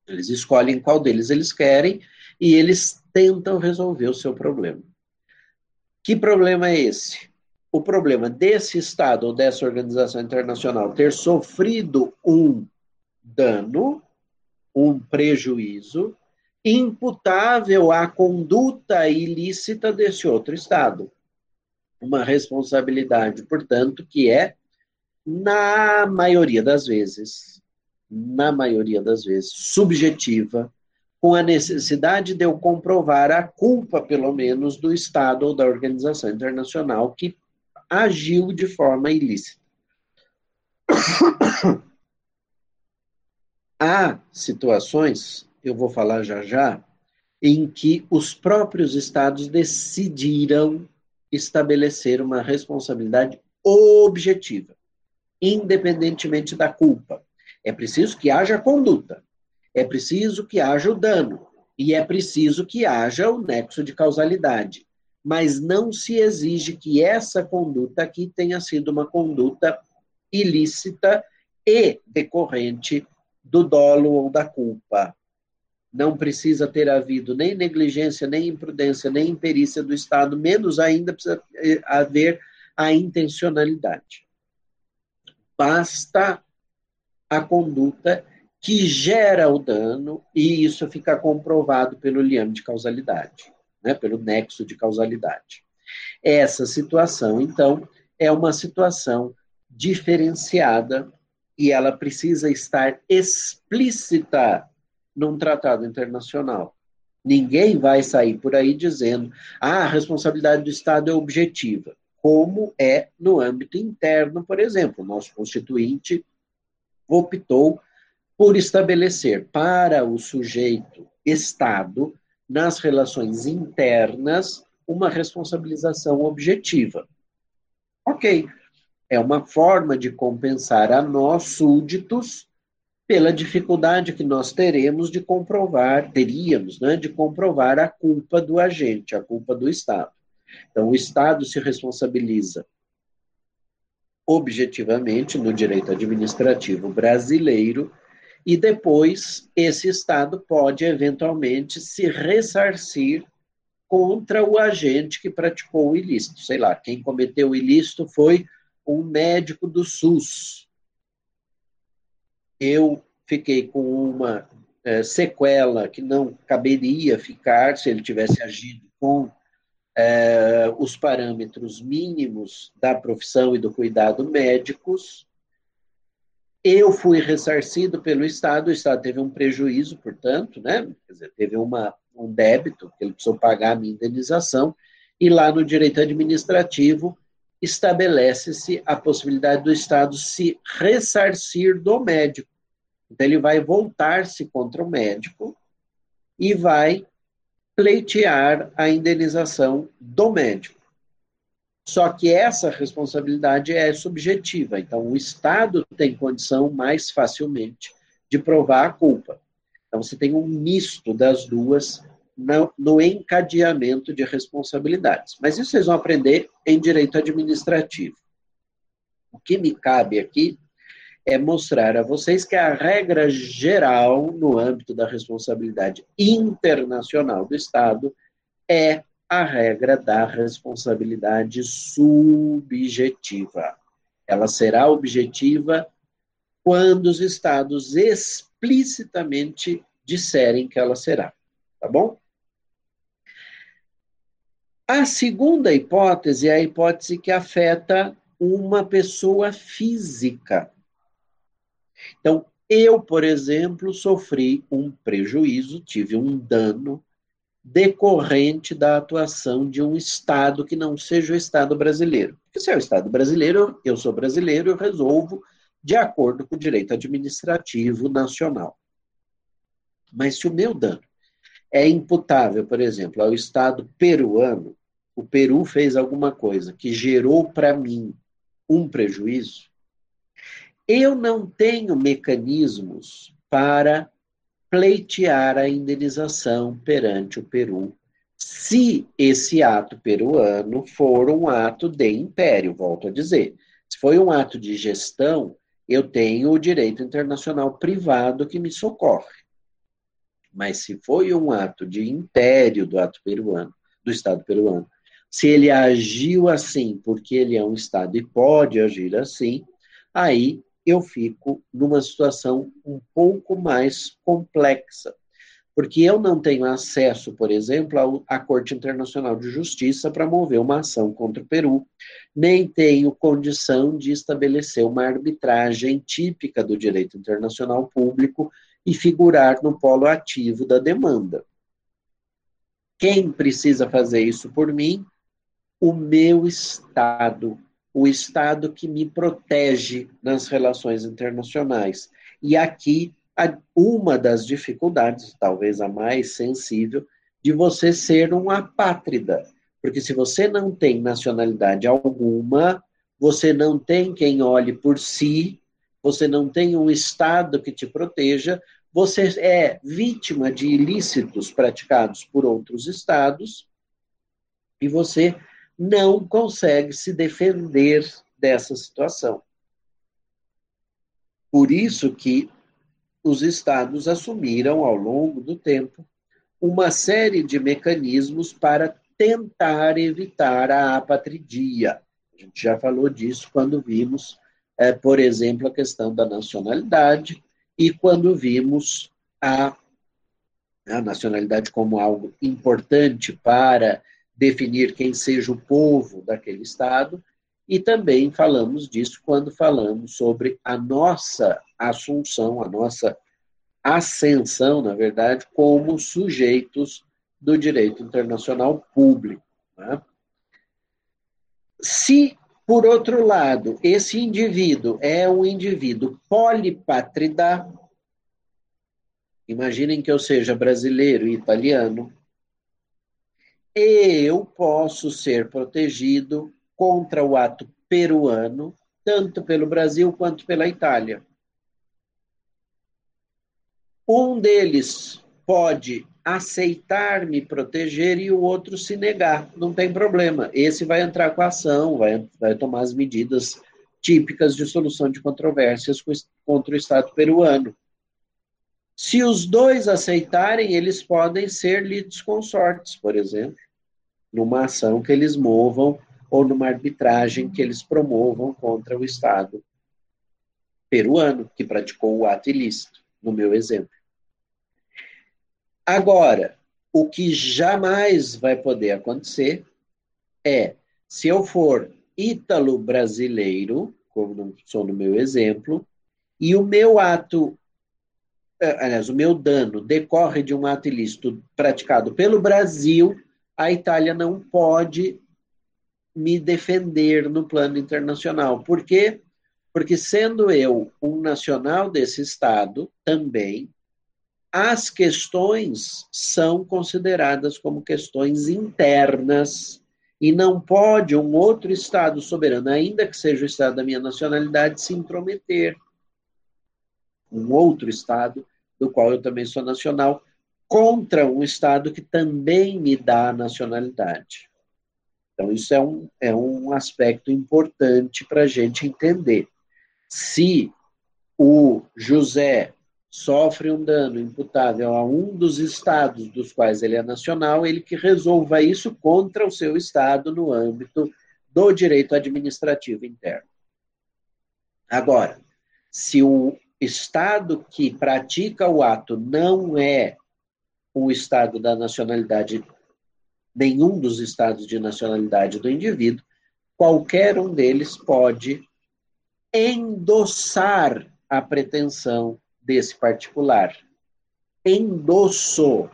Eles escolhem qual deles eles querem e eles tentam resolver o seu problema. Que problema é esse? O problema desse Estado ou dessa organização internacional ter sofrido um dano, um prejuízo, imputável à conduta ilícita desse outro Estado uma responsabilidade, portanto, que é, na maioria das vezes, na maioria das vezes, subjetiva, com a necessidade de eu comprovar a culpa, pelo menos, do Estado ou da organização internacional que agiu de forma ilícita. Há situações, eu vou falar já já, em que os próprios estados decidiram estabelecer uma responsabilidade objetiva, independentemente da culpa. É preciso que haja conduta, é preciso que haja o dano, e é preciso que haja o nexo de causalidade. Mas não se exige que essa conduta aqui tenha sido uma conduta ilícita e decorrente do dolo ou da culpa. Não precisa ter havido nem negligência, nem imprudência, nem imperícia do Estado, menos ainda precisa haver a intencionalidade. Basta a conduta que gera o dano, e isso fica comprovado pelo liame de causalidade, né, pelo nexo de causalidade. Essa situação, então, é uma situação diferenciada e ela precisa estar explícita num tratado internacional. Ninguém vai sair por aí dizendo ah, a responsabilidade do Estado é objetiva, como é no âmbito interno, por exemplo. O nosso constituinte optou por estabelecer para o sujeito Estado, nas relações internas, uma responsabilização objetiva. Ok, é uma forma de compensar a nós, súditos, pela dificuldade que nós teremos de comprovar, teríamos, né, de comprovar a culpa do agente, a culpa do Estado. Então, o Estado se responsabiliza objetivamente no direito administrativo brasileiro e depois esse Estado pode eventualmente se ressarcir contra o agente que praticou o ilícito. Sei lá, quem cometeu o ilícito foi um médico do SUS, eu fiquei com uma é, sequela que não caberia ficar se ele tivesse agido com é, os parâmetros mínimos da profissão e do cuidado médicos. Eu fui ressarcido pelo Estado, o Estado teve um prejuízo, portanto, né? Quer dizer, teve uma, um débito, que ele precisou pagar a minha indenização, e lá no direito administrativo estabelece-se a possibilidade do Estado se ressarcir do médico. Então, ele vai voltar-se contra o médico e vai pleitear a indenização do médico. Só que essa responsabilidade é subjetiva, então o Estado tem condição mais facilmente de provar a culpa. Então você tem um misto das duas no, encadeamento de responsabilidades. Mas isso vocês vão aprender em direito administrativo. O que me cabe aqui é mostrar a vocês que a regra geral no âmbito da responsabilidade internacional do Estado é a regra da responsabilidade subjetiva. Ela será objetiva quando os Estados explicitamente disserem que ela será. Tá bom? A segunda hipótese é a hipótese que afeta uma pessoa física. Então, eu, por exemplo, sofri um prejuízo, tive um dano decorrente da atuação de um Estado que não seja o Estado brasileiro. Porque se é o Estado brasileiro, eu sou brasileiro, eu resolvo de acordo com o direito administrativo nacional. Mas se o meu dano é imputável, por exemplo, ao Estado peruano, o Peru fez alguma coisa que gerou para mim um prejuízo, eu não tenho mecanismos para pleitear a indenização perante o Peru, se esse ato peruano for um ato de império, volto a dizer. Se foi um ato de gestão, eu tenho o direito internacional privado que me socorre. Mas se foi um ato de império do ato peruano, do Estado peruano, se ele agiu assim porque ele é um Estado e pode agir assim, aí eu fico numa situação um pouco mais complexa. Porque eu não tenho acesso, por exemplo, à Corte Internacional de Justiça para mover uma ação contra o Peru, nem tenho condição de estabelecer uma arbitragem típica do direito internacional público e figurar no polo ativo da demanda. Quem precisa fazer isso por mim? O meu Estado, o Estado que me protege nas relações internacionais. E aqui, uma das dificuldades, talvez a mais sensível, de você ser um apátrida. Porque se você não tem nacionalidade alguma, você não tem quem olhe por si, você não tem um Estado que te proteja, você é vítima de ilícitos praticados por outros Estados e você não consegue se defender dessa situação. Por isso que os estados assumiram ao longo do tempo uma série de mecanismos para tentar evitar a apatridia. A gente já falou disso quando vimos, é, por exemplo, a questão da nacionalidade e quando vimos a, a nacionalidade como algo importante para definir quem seja o povo daquele Estado, e também falamos disso quando falamos sobre a nossa assunção, a nossa ascensão, na verdade, como sujeitos do direito internacional público. Né? Se, por outro lado, esse indivíduo é um indivíduo polipátrida, imaginem que eu seja brasileiro e italiano, eu posso ser protegido contra o ato peruano, tanto pelo Brasil quanto pela Itália. Um deles pode aceitar me proteger e o outro se negar, não tem problema. Esse vai entrar com a ação, vai, vai tomar as medidas típicas de solução de controvérsias contra o Estado peruano. Se os dois aceitarem, eles podem ser litisconsortes, por exemplo, numa ação que eles movam ou numa arbitragem que eles promovam contra o Estado peruano, que praticou o ato ilícito, no meu exemplo. Agora, o que jamais vai poder acontecer é, se eu for ítalo-brasileiro, como sou no meu exemplo, e o meu ato aliás, o meu dano decorre de um ato ilícito praticado pelo Brasil, a Itália não pode me defender no plano internacional. Por quê? Porque, sendo eu um nacional desse Estado, também, as questões são consideradas como questões internas e não pode um outro Estado soberano, ainda que seja o Estado da minha nacionalidade, se intrometer um outro Estado, do qual eu também sou nacional, contra um Estado que também me dá a nacionalidade. Então, isso é um, é um aspecto importante para a gente entender. Se o José sofre um dano imputável a um dos estados dos quais ele é nacional, ele que resolva isso contra o seu estado no âmbito do direito administrativo interno. Agora, se o Estado que pratica o ato não é o Estado da nacionalidade, nenhum dos estados de nacionalidade do indivíduo, qualquer um deles pode endossar a pretensão desse particular. Endosso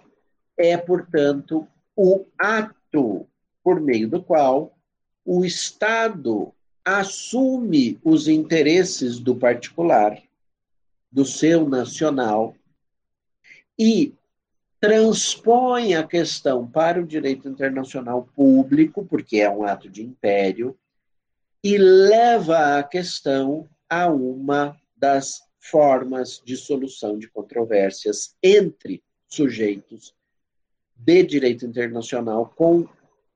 é, portanto, o ato por meio do qual o Estado assume os interesses do particular, do seu nacional, e transpõe a questão para o direito internacional público, porque é um ato de império, e leva a questão a uma das formas de solução de controvérsias entre sujeitos de direito internacional com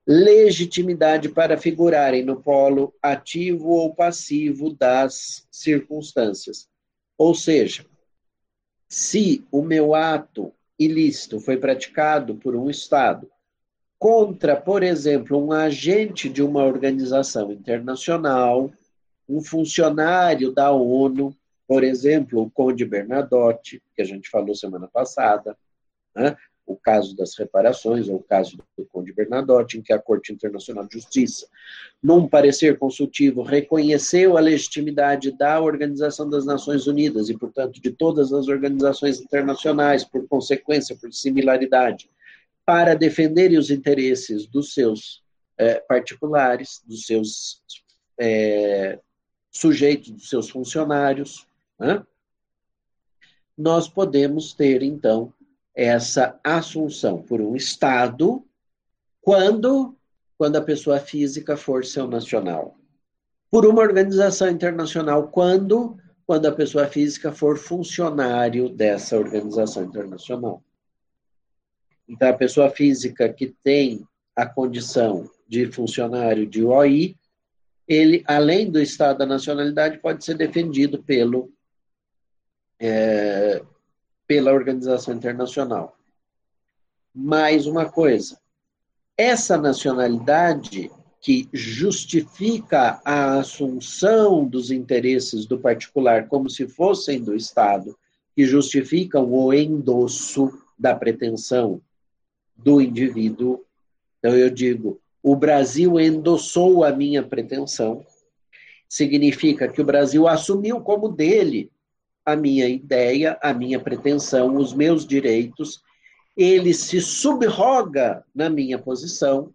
legitimidade para figurarem no polo ativo ou passivo das circunstâncias. Ou seja, se o meu ato ilícito foi praticado por um Estado contra, por exemplo, um agente de uma organização internacional, um funcionário da ONU, por exemplo, o Conde Bernadotte, que a gente falou semana passada, né? O caso das reparações, ou o caso do Conde Bernadotte, em que a Corte Internacional de Justiça, num parecer consultivo, reconheceu a legitimidade da Organização das Nações Unidas e, portanto, de todas as organizações internacionais, por consequência, por similaridade, para defenderem os interesses dos seus é, particulares, dos seus é, sujeitos, dos seus funcionários, né? nós podemos ter, então, essa assunção por um Estado quando, quando a pessoa física for seu nacional. Por uma organização internacional quando, quando a pessoa física for funcionário dessa organização internacional. Então, a pessoa física que tem a condição de funcionário de OI, ele, além do Estado da nacionalidade, pode ser defendido pelo, é, pela organização internacional. Mais uma coisa, essa nacionalidade que justifica a assunção dos interesses do particular como se fossem do Estado, que justificam o endosso da pretensão do indivíduo. Então, eu digo: o Brasil endossou a minha pretensão, significa que o Brasil assumiu como dele a minha ideia, a minha pretensão, os meus direitos, ele se subroga na minha posição,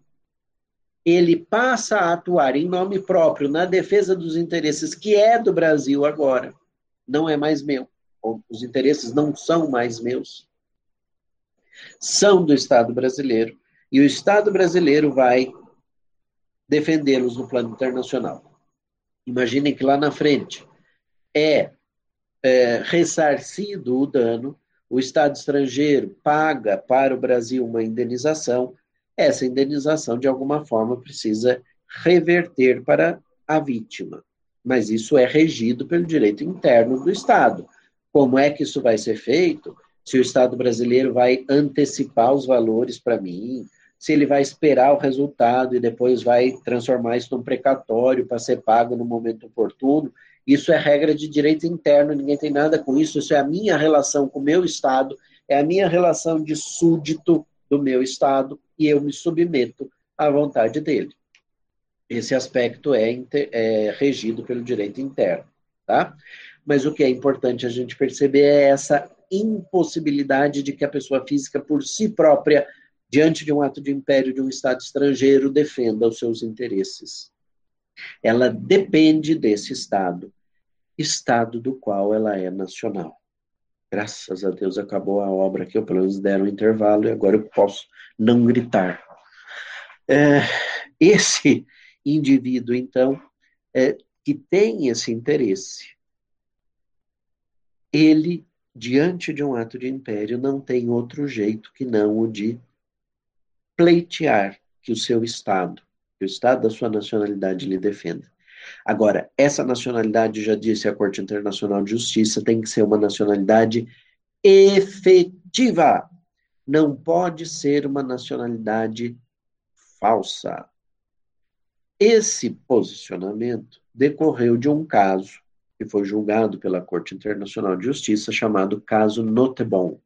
ele passa a atuar em nome próprio na defesa dos interesses que é do Brasil agora, não é mais meu. Os interesses não são mais meus. São do Estado brasileiro. E o Estado brasileiro vai defendê-los no plano internacional. Imaginem que lá na frente é é, ressarcido o dano, o Estado estrangeiro paga para o Brasil uma indenização, essa indenização, de alguma forma, precisa reverter para a vítima. Mas isso é regido pelo direito interno do Estado. Como é que isso vai ser feito? Se o Estado brasileiro vai antecipar os valores para mim, se ele vai esperar o resultado e depois vai transformar isso num precatório para ser pago no momento oportuno. Isso é regra de direito interno, ninguém tem nada com isso. Isso é a minha relação com o meu Estado, é a minha relação de súdito do meu Estado e eu me submeto à vontade dele. Esse aspecto é, é regido pelo direito interno, tá? Mas o que é importante a gente perceber é essa impossibilidade de que a pessoa física, por si própria, diante de um ato de império de um Estado estrangeiro, defenda os seus interesses. Ela depende desse Estado estado do qual ela é nacional. Graças a Deus acabou a obra aqui, ou pelo menos deram um intervalo, e agora eu posso não gritar. É, esse indivíduo, então, é, que tem esse interesse, ele, diante de um ato de império, não tem outro jeito que não o de pleitear que o seu Estado, que o Estado da sua nacionalidade lhe defenda. Agora, essa nacionalidade, já disse a Corte Internacional de Justiça, tem que ser uma nacionalidade efetiva. Não pode ser uma nacionalidade falsa. Esse posicionamento decorreu de um caso que foi julgado pela Corte Internacional de Justiça, chamado caso Notebon.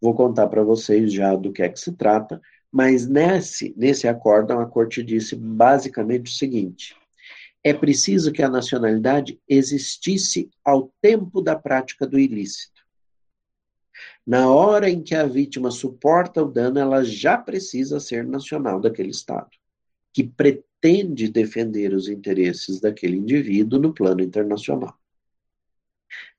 Vou contar para vocês já do que é que se trata, mas nesse, nesse acórdão a Corte disse basicamente o seguinte: é preciso que a nacionalidade existisse ao tempo da prática do ilícito. Na hora em que a vítima suporta o dano, ela já precisa ser nacional daquele Estado, que pretende defender os interesses daquele indivíduo no plano internacional.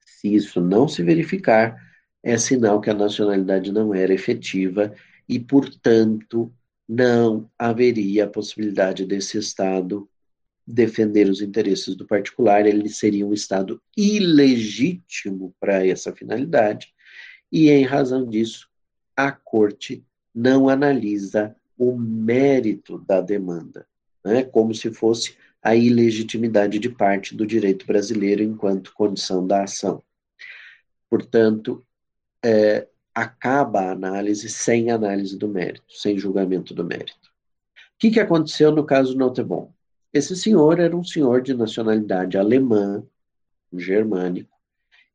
Se isso não se verificar, é sinal que a nacionalidade não era efetiva e, portanto, não haveria a possibilidade desse Estado defender os interesses do particular, ele seria um Estado ilegítimo para essa finalidade, e em razão disso, a Corte não analisa o mérito da demanda, né, como se fosse a ilegitimidade de parte do direito brasileiro enquanto condição da ação. Portanto, é, acaba a análise sem análise do mérito, sem julgamento do mérito. O que, que aconteceu no caso Notebon? Esse senhor era um senhor de nacionalidade alemã, germânico.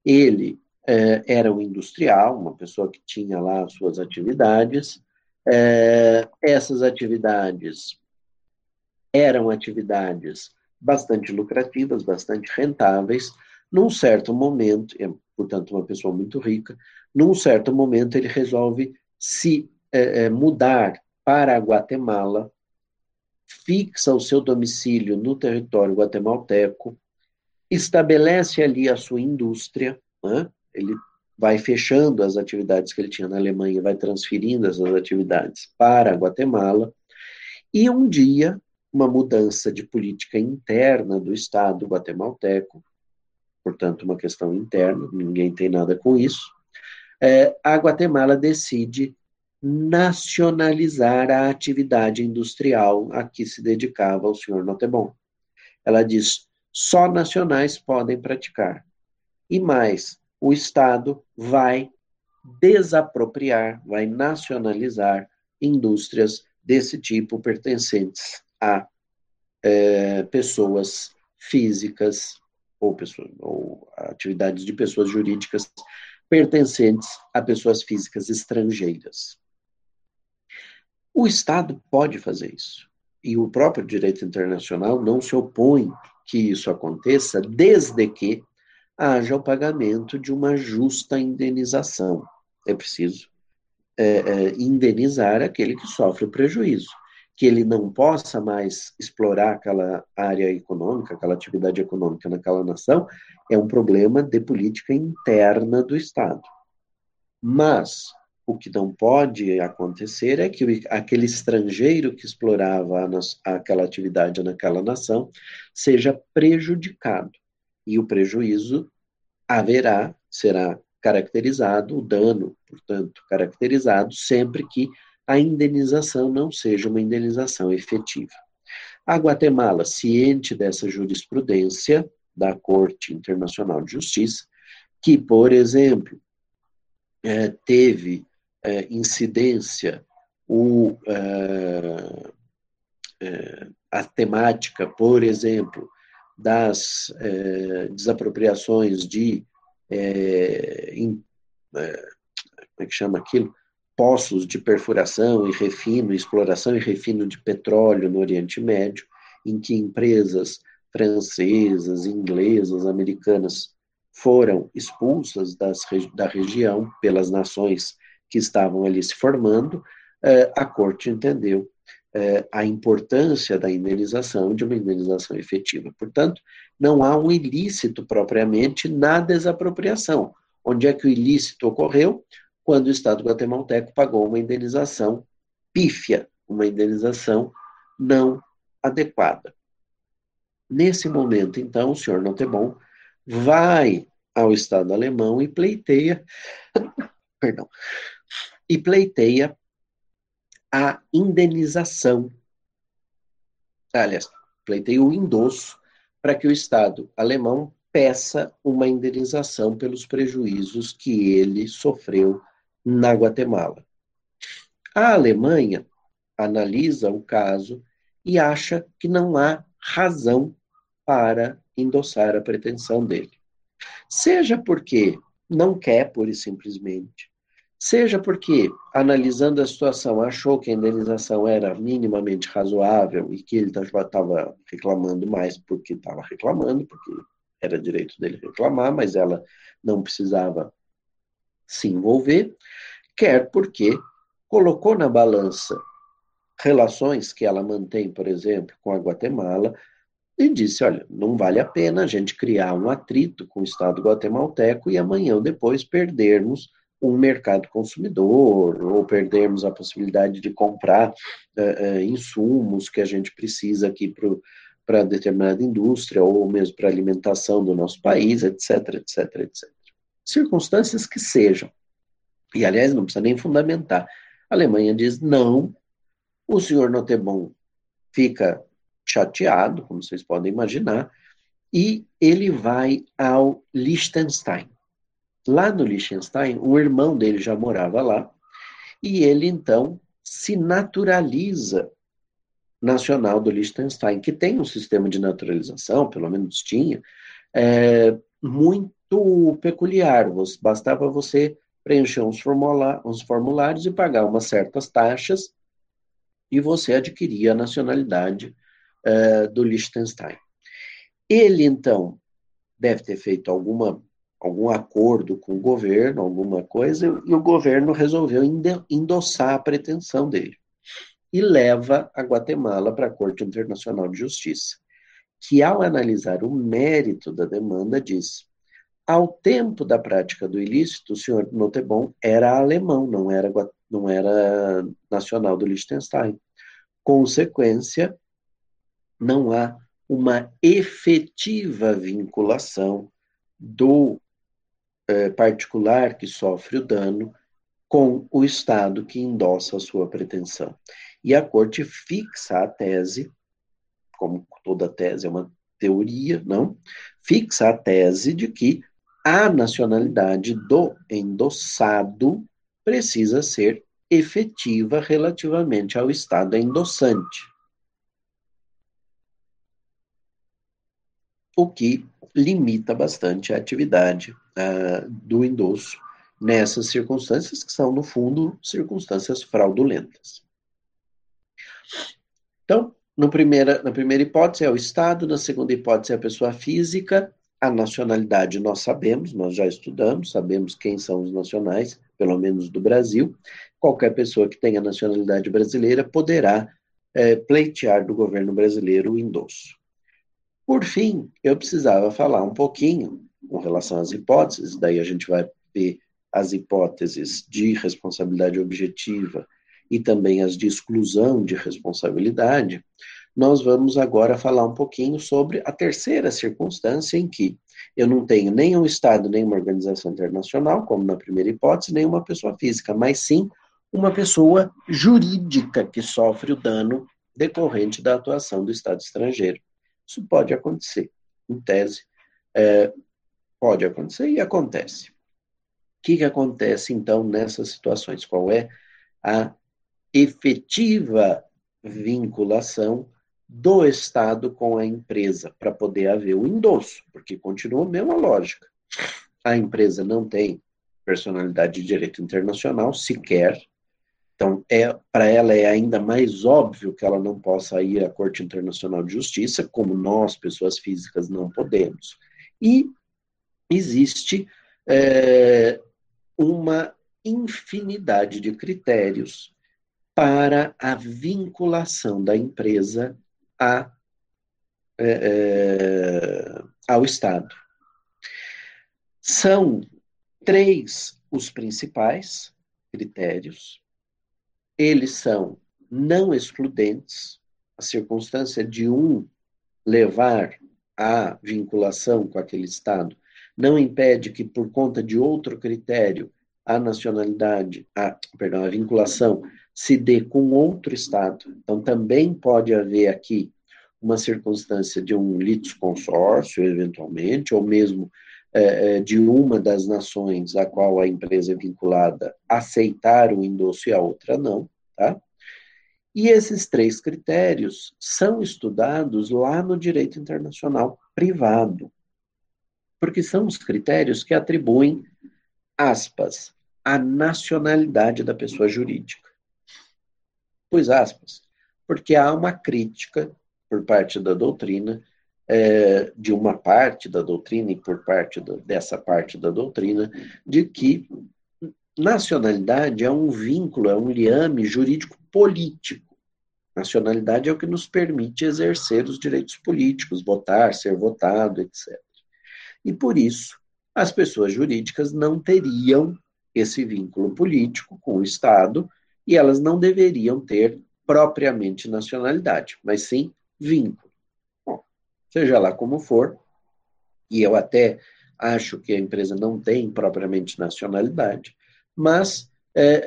Ele é, era um industrial, uma pessoa que tinha lá suas atividades. É, essas atividades eram atividades bastante lucrativas, bastante rentáveis. Num certo momento, é, portanto, uma pessoa muito rica, num certo momento ele resolve se é, mudar para a Guatemala, fixa o seu domicílio no território guatemalteco, estabelece ali a sua indústria, né? ele vai fechando as atividades que ele tinha na Alemanha, vai transferindo essas atividades para a Guatemala, e um dia, uma mudança de política interna do Estado guatemalteco, portanto, uma questão interna, ninguém tem nada com isso, é, a Guatemala decide nacionalizar a atividade industrial a que se dedicava o senhor Notebon. Ela diz: só nacionais podem praticar. E mais, o Estado vai desapropriar, vai nacionalizar indústrias desse tipo pertencentes a é, pessoas físicas ou, pessoas, ou atividades de pessoas jurídicas pertencentes a pessoas físicas estrangeiras. O Estado pode fazer isso. E o próprio direito internacional não se opõe que isso aconteça, desde que haja o pagamento de uma justa indenização. É preciso é, é, indenizar aquele que sofre o prejuízo. Que ele não possa mais explorar aquela área econômica, aquela atividade econômica naquela nação, é um problema de política interna do Estado. Mas o que não pode acontecer é que aquele estrangeiro que explorava aquela atividade naquela nação seja prejudicado. E o prejuízo haverá, será caracterizado, o dano, portanto, caracterizado sempre que a indenização não seja uma indenização efetiva. A Guatemala, ciente dessa jurisprudência da Corte Internacional de Justiça, que, por exemplo, é, teve é, incidência é, é, a temática, por exemplo, das é, desapropriações de in, é, como é que chama aquilo? Poços de perfuração e refino, exploração e refino de petróleo no Oriente Médio, em que empresas francesas, inglesas, americanas foram expulsas das, da região pelas nações que estavam ali se formando, eh, a corte entendeu eh, a importância da indenização de uma indenização efetiva. Portanto, não há um ilícito propriamente na desapropriação. Onde é que o ilícito ocorreu? Quando o Estado guatemalteco pagou uma indenização pífia, uma indenização não adequada. Nesse momento, então, o senhor Notebon vai ao Estado alemão e pleiteia, perdão, e pleiteia a indenização. Aliás, pleiteia o endosso para que o Estado alemão peça uma indenização pelos prejuízos que ele sofreu na Guatemala. A Alemanha analisa o caso e acha que não há razão para endossar a pretensão dele. Seja porque não quer, pura e simplesmente, seja porque, analisando a situação, achou que a indenização era minimamente razoável e que ele estava reclamando mais porque estava reclamando, porque era direito dele reclamar, mas ela não precisava se envolver, quer porque colocou na balança relações que ela mantém, por exemplo, com a Guatemala, e disse: olha, não vale a pena a gente criar um atrito com o Estado guatemalteco e amanhã ou depois perdermos um mercado consumidor ou perdermos a possibilidade de comprar uh, uh, insumos que a gente precisa aqui para determinada indústria ou mesmo para alimentação do nosso país, etc, etc, etc. Circunstâncias que sejam. E, aliás, não precisa nem fundamentar. A Alemanha diz não, o senhor Notebon fica chateado, como vocês podem imaginar, e ele vai ao Liechtenstein. Lá no Liechtenstein, o irmão dele já morava lá, e ele então se naturaliza nacional do Liechtenstein, que tem um sistema de naturalização, pelo menos tinha, é, muito peculiar. Bastava você preencher uns, uns formulários e pagar umas certas taxas, e você adquiria a nacionalidade uh, do Liechtenstein. Ele, então, deve ter feito alguma, algum acordo com o governo, alguma coisa, e o governo resolveu endossar a pretensão dele. E leva a Guatemala para a Corte Internacional de Justiça, que, ao analisar o mérito da demanda, diz: ao tempo da prática do ilícito, o senhor Notebon era alemão, não era, não era nacional do Liechtenstein. Consequência, não há uma efetiva vinculação do é, particular que sofre o dano com o Estado que endossa a sua pretensão. E a Corte fixa a tese, como toda tese é uma teoria, não? Fixa a tese de que a nacionalidade do endossado precisa ser efetiva relativamente ao Estado endossante. o que limita bastante a atividade uh, do endosso nessas circunstâncias, que são, no fundo, circunstâncias fraudulentas. Então, no primeira, na primeira hipótese é o Estado, na segunda hipótese é a pessoa física, a nacionalidade nós sabemos, nós já estudamos, sabemos quem são os nacionais, pelo menos do Brasil. Qualquer pessoa que tenha nacionalidade brasileira poderá é, pleitear do governo brasileiro o endosso. Por fim, eu precisava falar um pouquinho com relação às hipóteses, daí a gente vai ver as hipóteses de responsabilidade objetiva e também as de exclusão de responsabilidade. Nós vamos agora falar um pouquinho sobre a terceira circunstância em que eu não tenho nem um Estado, nem uma organização internacional, como na primeira hipótese, nem uma pessoa física, mas sim uma pessoa jurídica que sofre o dano decorrente da atuação do Estado estrangeiro. Isso pode acontecer. Em tese, é, pode acontecer e acontece. O que, que acontece, então, nessas situações? Qual é a efetiva vinculação do Estado com a empresa para poder haver o endosso? Porque continua a mesma lógica. A empresa não tem personalidade de direito internacional sequer, então, é, para ela é ainda mais óbvio que ela não possa ir à Corte Internacional de Justiça, como nós, pessoas físicas, não podemos. E existe é, uma infinidade de critérios para a vinculação da empresa a, é, é ao Estado. São três os principais critérios eles são não excludentes, a circunstância de um levar à vinculação com aquele Estado não impede que, por conta de outro critério, a nacionalidade, a, perdão, a vinculação se dê com outro Estado. Então, também pode haver aqui uma circunstância de um litisconsórcio, eventualmente, ou mesmo é, é, de uma das nações a qual a empresa é vinculada aceitar o endosso e a outra não, tá? E esses três critérios são estudados lá no direito internacional privado, porque são os critérios que atribuem, aspas, a nacionalidade da pessoa jurídica. Pois aspas, porque há uma crítica por parte da doutrina é, de uma parte da doutrina e por parte dessa parte da doutrina, de que nacionalidade é um vínculo, é um liame jurídico político. Nacionalidade é o que nos permite exercer os direitos políticos, votar, ser votado, etc. E por isso, as pessoas jurídicas não teriam esse vínculo político com o Estado e elas não deveriam ter propriamente nacionalidade, mas sim vínculo. Bom, seja lá como for, e eu até acho que a empresa não tem propriamente nacionalidade, mas é,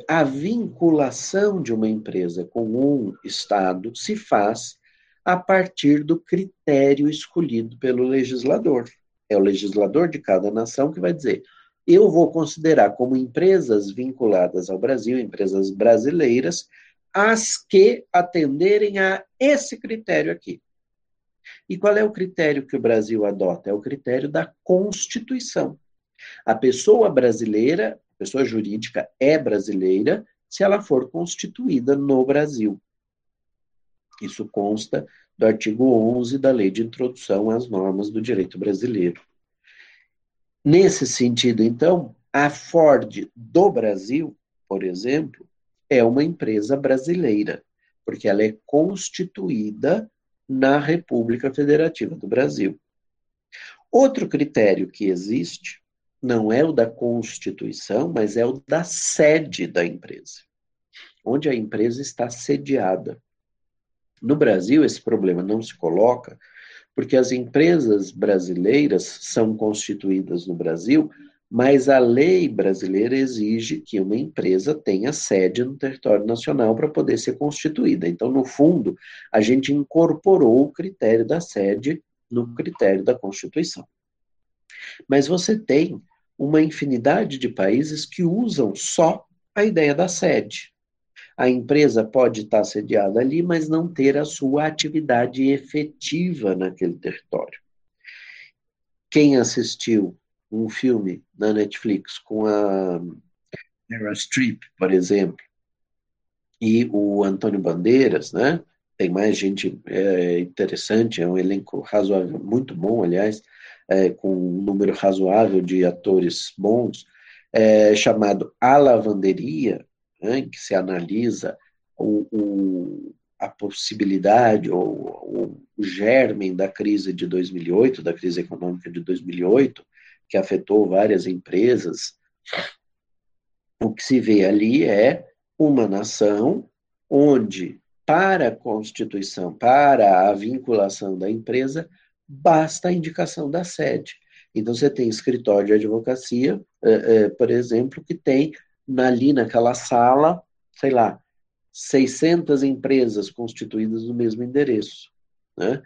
é, a vinculação de uma empresa com um Estado se faz a partir do critério escolhido pelo legislador. É o legislador de cada nação que vai dizer: eu vou considerar como empresas vinculadas ao Brasil, empresas brasileiras, as que atenderem a esse critério aqui. E qual é o critério que o Brasil adota? É o critério da Constituição. A pessoa brasileira pessoa jurídica é brasileira se ela for constituída no Brasil. Isso consta do artigo 11 da Lei de Introdução às Normas do Direito Brasileiro. Nesse sentido, então, a Ford do Brasil, por exemplo, é uma empresa brasileira, porque ela é constituída na República Federativa do Brasil. Outro critério que existe não é o da constituição, mas é o da sede da empresa, onde a empresa está sediada. No Brasil, esse problema não se coloca, porque as empresas brasileiras são constituídas no Brasil, mas a lei brasileira exige que uma empresa tenha sede no território nacional para poder ser constituída. Então, no fundo, a gente incorporou o critério da sede no critério da Constituição. Mas você tem uma infinidade de países que usam só a ideia da sede. A empresa pode estar sediada ali, mas não ter a sua atividade efetiva naquele território. Quem assistiu um filme na Netflix com a Meryl Streep, por exemplo, e o Antônio Bandeiras, né? Tem mais gente é, interessante, é um elenco razoável, muito bom, aliás é, com um número razoável de atores bons, é, chamado A Lavanderia, né, que se analisa o, o, a possibilidade ou, o germen da crise de 2008, da crise econômica de 2008, que afetou várias empresas. O que se vê ali é uma nação onde, para a constituição, para a vinculação da empresa, basta a indicação da sede. Então, você tem escritório de advocacia, é, é, por exemplo, que tem ali naquela sala, sei lá, 600 empresas constituídas no mesmo endereço. Né?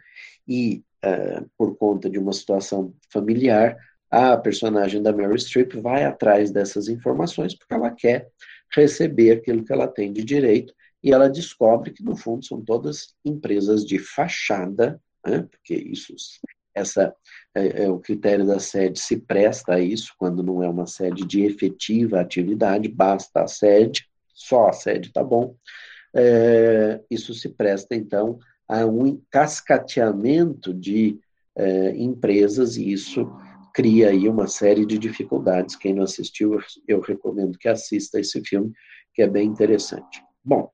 E, é, por conta de uma situação familiar, a personagem da Mary Streep vai atrás dessas informações porque ela quer receber aquilo que ela tem de direito e ela descobre que, no fundo, são todas empresas de fachada né? porque isso, essa, é, é, o critério da sede se presta a isso, quando não é uma sede de efetiva atividade, basta a sede, só a sede está bom, é, isso se presta, então, a um cascateamento de é, empresas, e isso cria aí uma série de dificuldades. Quem não assistiu, eu recomendo que assista esse filme, que é bem interessante. Bom,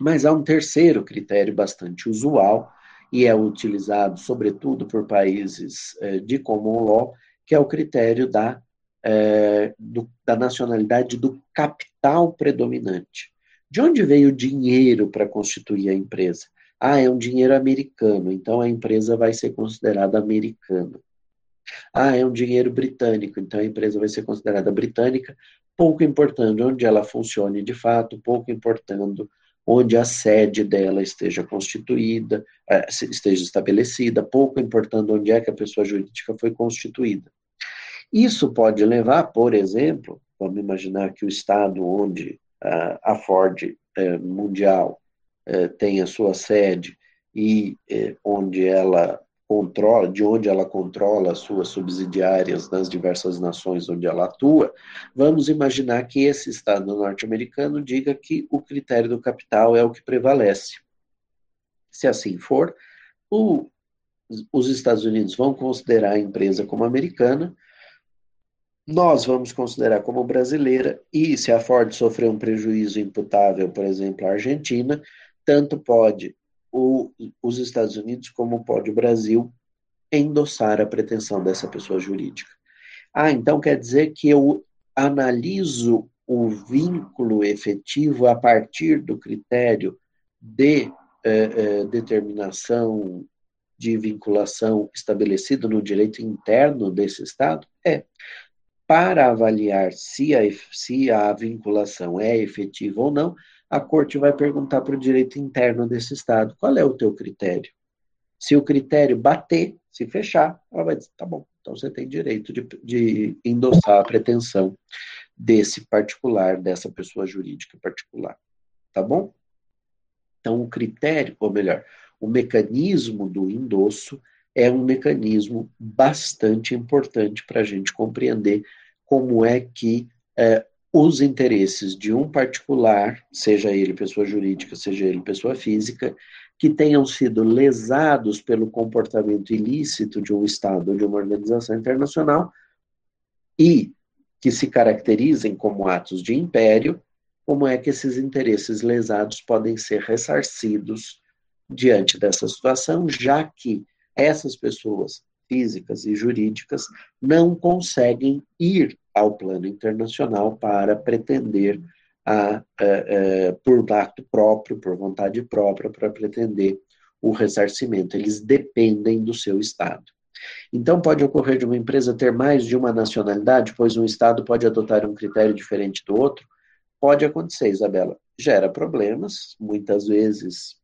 mas há um terceiro critério bastante usual, e é utilizado, sobretudo, por países é, de common law, que é o critério da, é, do, da nacionalidade do capital predominante. De onde veio o dinheiro para constituir a empresa? Ah, é um dinheiro americano, então a empresa vai ser considerada americana. Ah, é um dinheiro britânico, então a empresa vai ser considerada britânica, pouco importando onde ela funcione de fato, pouco importando onde a sede dela esteja constituída, é, esteja estabelecida, pouco importando onde é que a pessoa jurídica foi constituída. Isso pode levar, por exemplo, vamos imaginar que o estado onde a Ford é, Mundial é, tem a sua sede e onde ela controla, de onde ela controla as suas subsidiárias nas diversas nações onde ela atua, vamos imaginar que esse Estado norte-americano diga que o critério do capital é o que prevalece. Se assim for, o, os Estados Unidos vão considerar a empresa como americana, nós vamos considerar como brasileira, e se a Ford sofrer um prejuízo imputável, por exemplo, à Argentina, tanto pode o, os Estados Unidos como pode o Brasil endossar a pretensão dessa pessoa jurídica. Ah, então quer dizer que eu analiso o vínculo efetivo a partir do critério de eh, eh, determinação de vinculação estabelecido no direito interno desse Estado? É. Para avaliar se a, se a vinculação é efetiva ou não, a corte vai perguntar para o direito interno desse Estado: qual é o teu critério? Se o critério bater, se fechar, ela vai dizer: tá bom, então você tem direito de, de endossar a pretensão desse particular, dessa pessoa jurídica particular. Tá bom? Então, o critério, ou melhor, o mecanismo do endosso é um mecanismo bastante importante para a gente compreender como é que é, os interesses de um particular, seja ele pessoa jurídica, seja ele pessoa física, que tenham sido lesados pelo comportamento ilícito de um Estado ou de uma organização internacional e que se caracterizem como atos de império, como é que esses interesses lesados podem ser ressarcidos diante dessa situação, já que essas pessoas físicas e jurídicas não conseguem ir ao plano internacional para pretender a, a, a, por ato próprio, por vontade própria, para pretender o ressarcimento. Eles dependem do seu Estado. Então, pode ocorrer de uma empresa ter mais de uma nacionalidade, pois um Estado pode adotar um critério diferente do outro? Pode acontecer, Isabela. Gera problemas, muitas vezes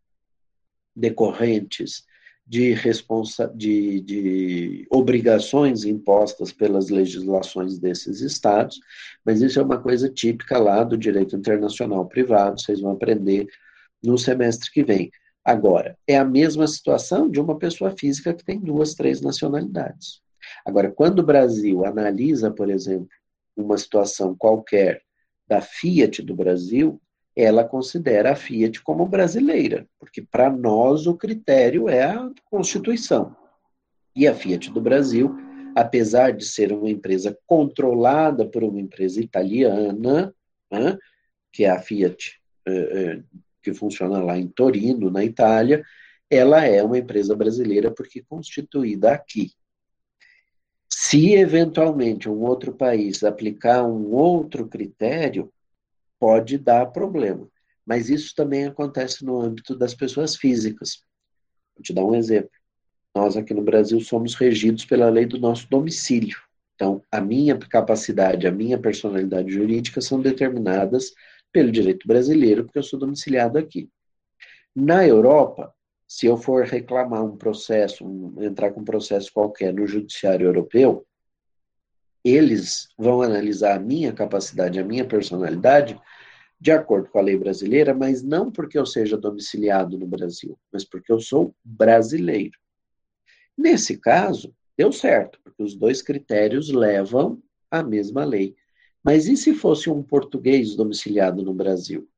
decorrentes de, responsa de, de obrigações impostas pelas legislações desses estados, mas isso é uma coisa típica lá do direito internacional privado, vocês vão aprender no semestre que vem. Agora, é a mesma situação de uma pessoa física que tem duas, três nacionalidades. Agora, quando o Brasil analisa, por exemplo, uma situação qualquer da Fiat do Brasil, ela considera a Fiat como brasileira, porque para nós o critério é a Constituição. E a Fiat do Brasil, apesar de ser uma empresa controlada por uma empresa italiana, né, que é a Fiat, eh, eh, que funciona lá em Torino, na Itália, ela é uma empresa brasileira porque constituída aqui. Se eventualmente um outro país aplicar um outro critério, pode dar problema. Mas isso também acontece no âmbito das pessoas físicas. Vou te dar um exemplo. Nós aqui no Brasil somos regidos pela lei do nosso domicílio. Então, a minha capacidade, a minha personalidade jurídica são determinadas pelo direito brasileiro, porque eu sou domiciliado aqui. Na Europa, se eu for reclamar um processo, um, entrar com um processo qualquer no judiciário europeu, eles vão analisar a minha capacidade, a minha personalidade, de acordo com a lei brasileira, mas não porque eu seja domiciliado no Brasil, mas porque eu sou brasileiro. Nesse caso, deu certo, porque os dois critérios levam à mesma lei. Mas e se fosse um português domiciliado no Brasil?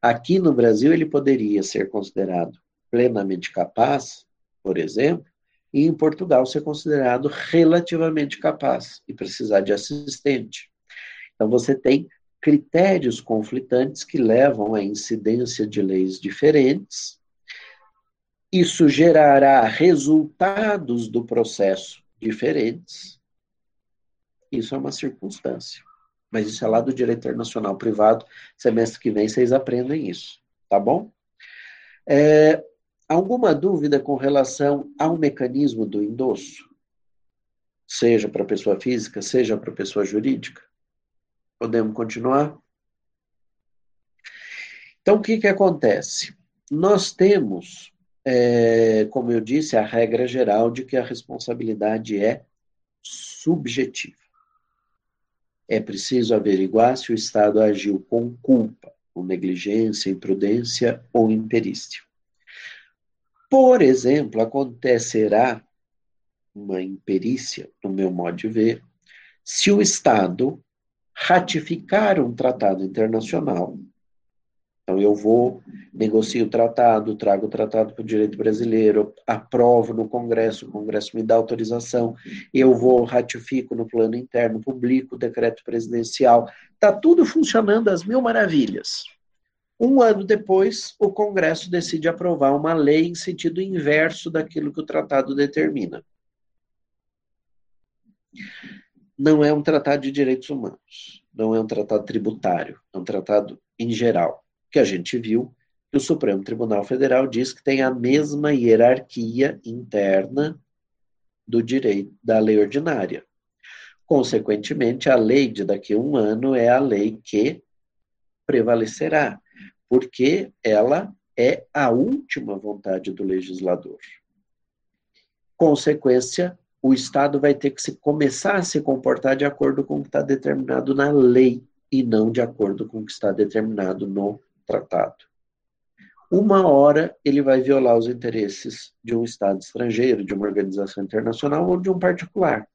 Aqui no Brasil, ele poderia ser considerado plenamente capaz, por exemplo, e em Portugal ser considerado relativamente capaz e precisar de assistente. Então, você tem critérios conflitantes que levam à incidência de leis diferentes. Isso gerará resultados do processo diferentes. Isso é uma circunstância. Mas isso é lá do direito internacional privado. Semestre que vem vocês aprendem isso, tá bom? É, alguma dúvida com relação ao mecanismo do endosso? Seja para pessoa física, seja para pessoa jurídica? Podemos continuar? Então, o que, que acontece? Nós temos, é, como eu disse, a regra geral de que a responsabilidade é subjetiva é preciso averiguar se o Estado agiu com culpa, com negligência, imprudência ou imperícia. Por exemplo, acontecerá uma imperícia, no meu modo de ver, se o Estado ratificar um tratado internacional então, eu vou, negocio o tratado, trago o tratado para o direito brasileiro, aprovo no Congresso, o Congresso me dá autorização, eu vou, ratifico no plano interno, publico o decreto presidencial. Está tudo funcionando às mil maravilhas. Um ano depois, o Congresso decide aprovar uma lei em sentido inverso daquilo que o tratado determina. Não é um tratado de direitos humanos, não é um tratado tributário, é um tratado em geral, que a gente viu que o Supremo Tribunal Federal diz que tem a mesma hierarquia interna do direito da lei ordinária. Consequentemente, a lei de daqui a um ano é a lei que prevalecerá porque ela é a última vontade do legislador. Consequência, o Estado vai ter que se começar a se comportar de acordo com o que está determinado na lei e não de acordo com o que está determinado no tratado. Uma hora ele vai violar os interesses de um Estado estrangeiro, de uma organização internacional ou de um particular.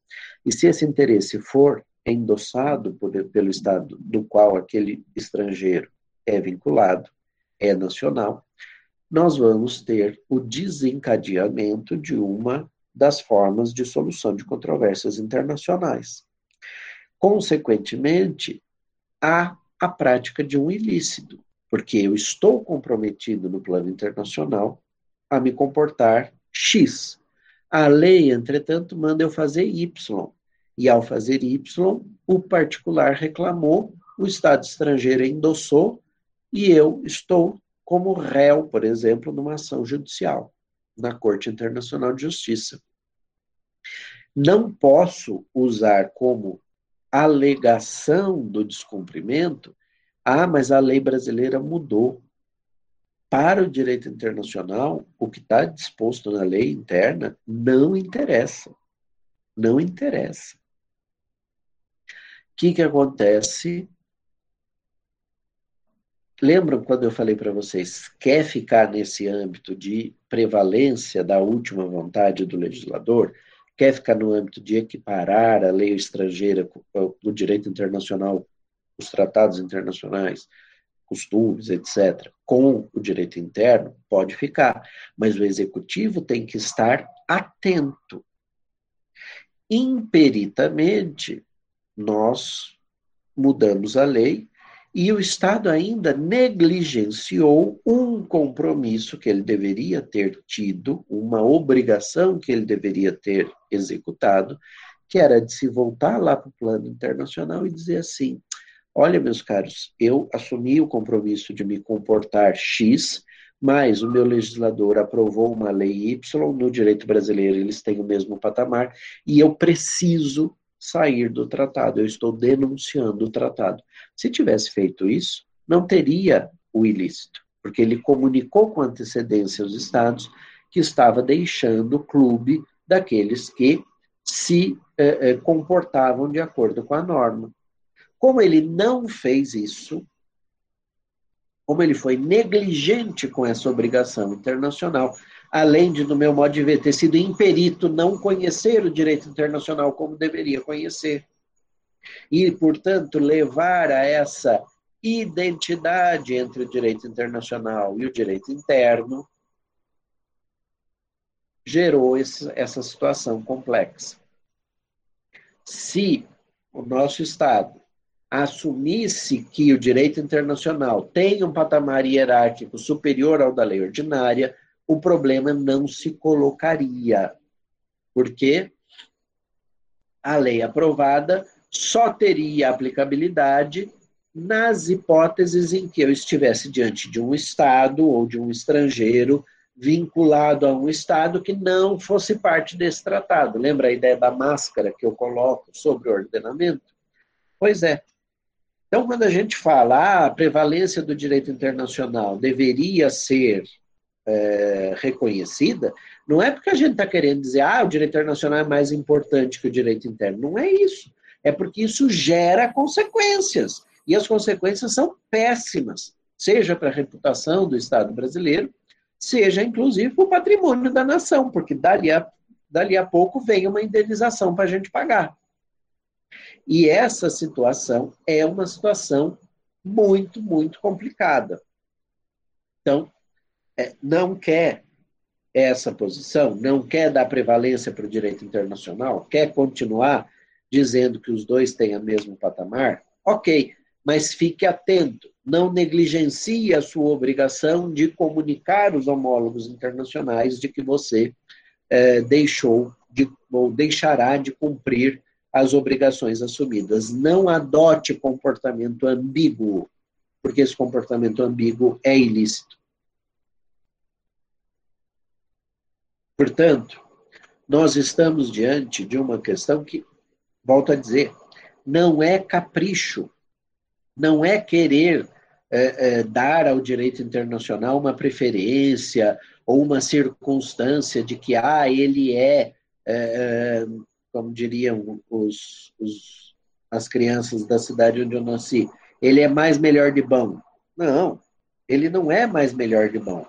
E se esse interesse for endossado por, pelo Estado do qual aquele estrangeiro é vinculado, é nacional, nós vamos ter o desencadeamento de uma das formas de solução de controvérsias internacionais. Consequentemente, há a prática de um ilícito, porque eu estou comprometido no plano internacional a me comportar X. A lei, entretanto, manda eu fazer Y. E ao fazer Y, o particular reclamou, o Estado estrangeiro endossou, e eu estou como réu, por exemplo, numa ação judicial na Corte Internacional de Justiça. Não posso usar como alegação do descumprimento, ah, mas a lei brasileira mudou. Para o direito internacional, o que está disposto na lei interna não interessa. Não interessa. O que, que acontece Lembram quando eu falei para vocês, quer ficar nesse âmbito de prevalência da última vontade do legislador? Quer ficar no âmbito de equiparar a lei estrangeira o direito internacional, os tratados internacionais, costumes, etc., com o direito interno? Pode ficar. Mas o executivo tem que estar atento. Imperitamente, nós mudamos a lei e o Estado ainda negligenciou um compromisso que ele deveria ter tido, uma obrigação que ele deveria ter executado, que era de se voltar lá para o plano internacional e dizer assim: olha, meus caros, eu assumi o compromisso de me comportar X, mas o meu legislador aprovou uma lei Y, no direito brasileiro eles têm o mesmo patamar, e eu preciso sair do tratado, eu estou denunciando o tratado. Se tivesse feito isso, não teria o ilícito, porque ele comunicou com antecedência aos estados que estava deixando o clube daqueles que se eh, eh, comportavam de acordo com a norma. Como ele não fez isso, como ele foi negligente com essa obrigação internacional, além de, no meu modo de ver, ter sido imperito não conhecer o direito internacional como deveria conhecer. E, portanto, levar a essa identidade entre o direito internacional e o direito interno gerou esse, essa situação complexa. Se o nosso Estado assumisse que o direito internacional tem um patamar hierárquico superior ao da lei ordinária, o problema não se colocaria, porque a lei aprovada só teria aplicabilidade nas hipóteses em que eu estivesse diante de um Estado ou de um estrangeiro vinculado a um Estado que não fosse parte desse tratado. Lembra a ideia da máscara que eu coloco sobre o ordenamento? Pois é. Então, quando a gente fala ah, a prevalência do direito internacional deveria ser é, reconhecida, não é porque a gente está querendo dizer, ah, o direito internacional é mais importante que o direito interno. Não é isso. É porque isso gera consequências. E as consequências são péssimas, seja para a reputação do Estado brasileiro, seja inclusive para o patrimônio da nação, porque dali a, dali a pouco vem uma indenização para a gente pagar. E essa situação é uma situação muito, muito complicada. Então, não quer essa posição, não quer dar prevalência para o direito internacional, quer continuar dizendo que os dois têm o mesmo patamar, ok, mas fique atento, não negligencie a sua obrigação de comunicar os homólogos internacionais de que você é, deixou de, ou deixará de cumprir as obrigações assumidas. Não adote comportamento ambíguo, porque esse comportamento ambíguo é ilícito. Portanto, nós estamos diante de uma questão que, volto a dizer, não é capricho, não é querer é, é, dar ao direito internacional uma preferência ou uma circunstância de que, ah, ele é, é como diriam os, os, as crianças da cidade onde eu nasci, ele é mais melhor de bom. Não, ele não é mais melhor de bom.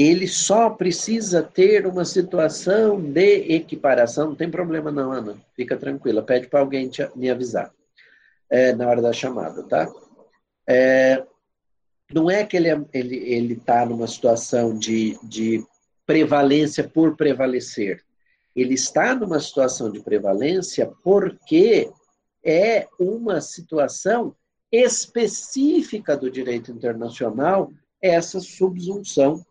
Ele só precisa ter uma situação de equiparação. Não tem problema não, Ana. Fica tranquila. Pede para alguém te, me avisar é, na hora da chamada, tá? É, não é que ele está ele, ele tá numa situação de, de prevalência por prevalecer. Ele está numa situação de prevalência porque é uma situação específica do direito internacional essa subsunção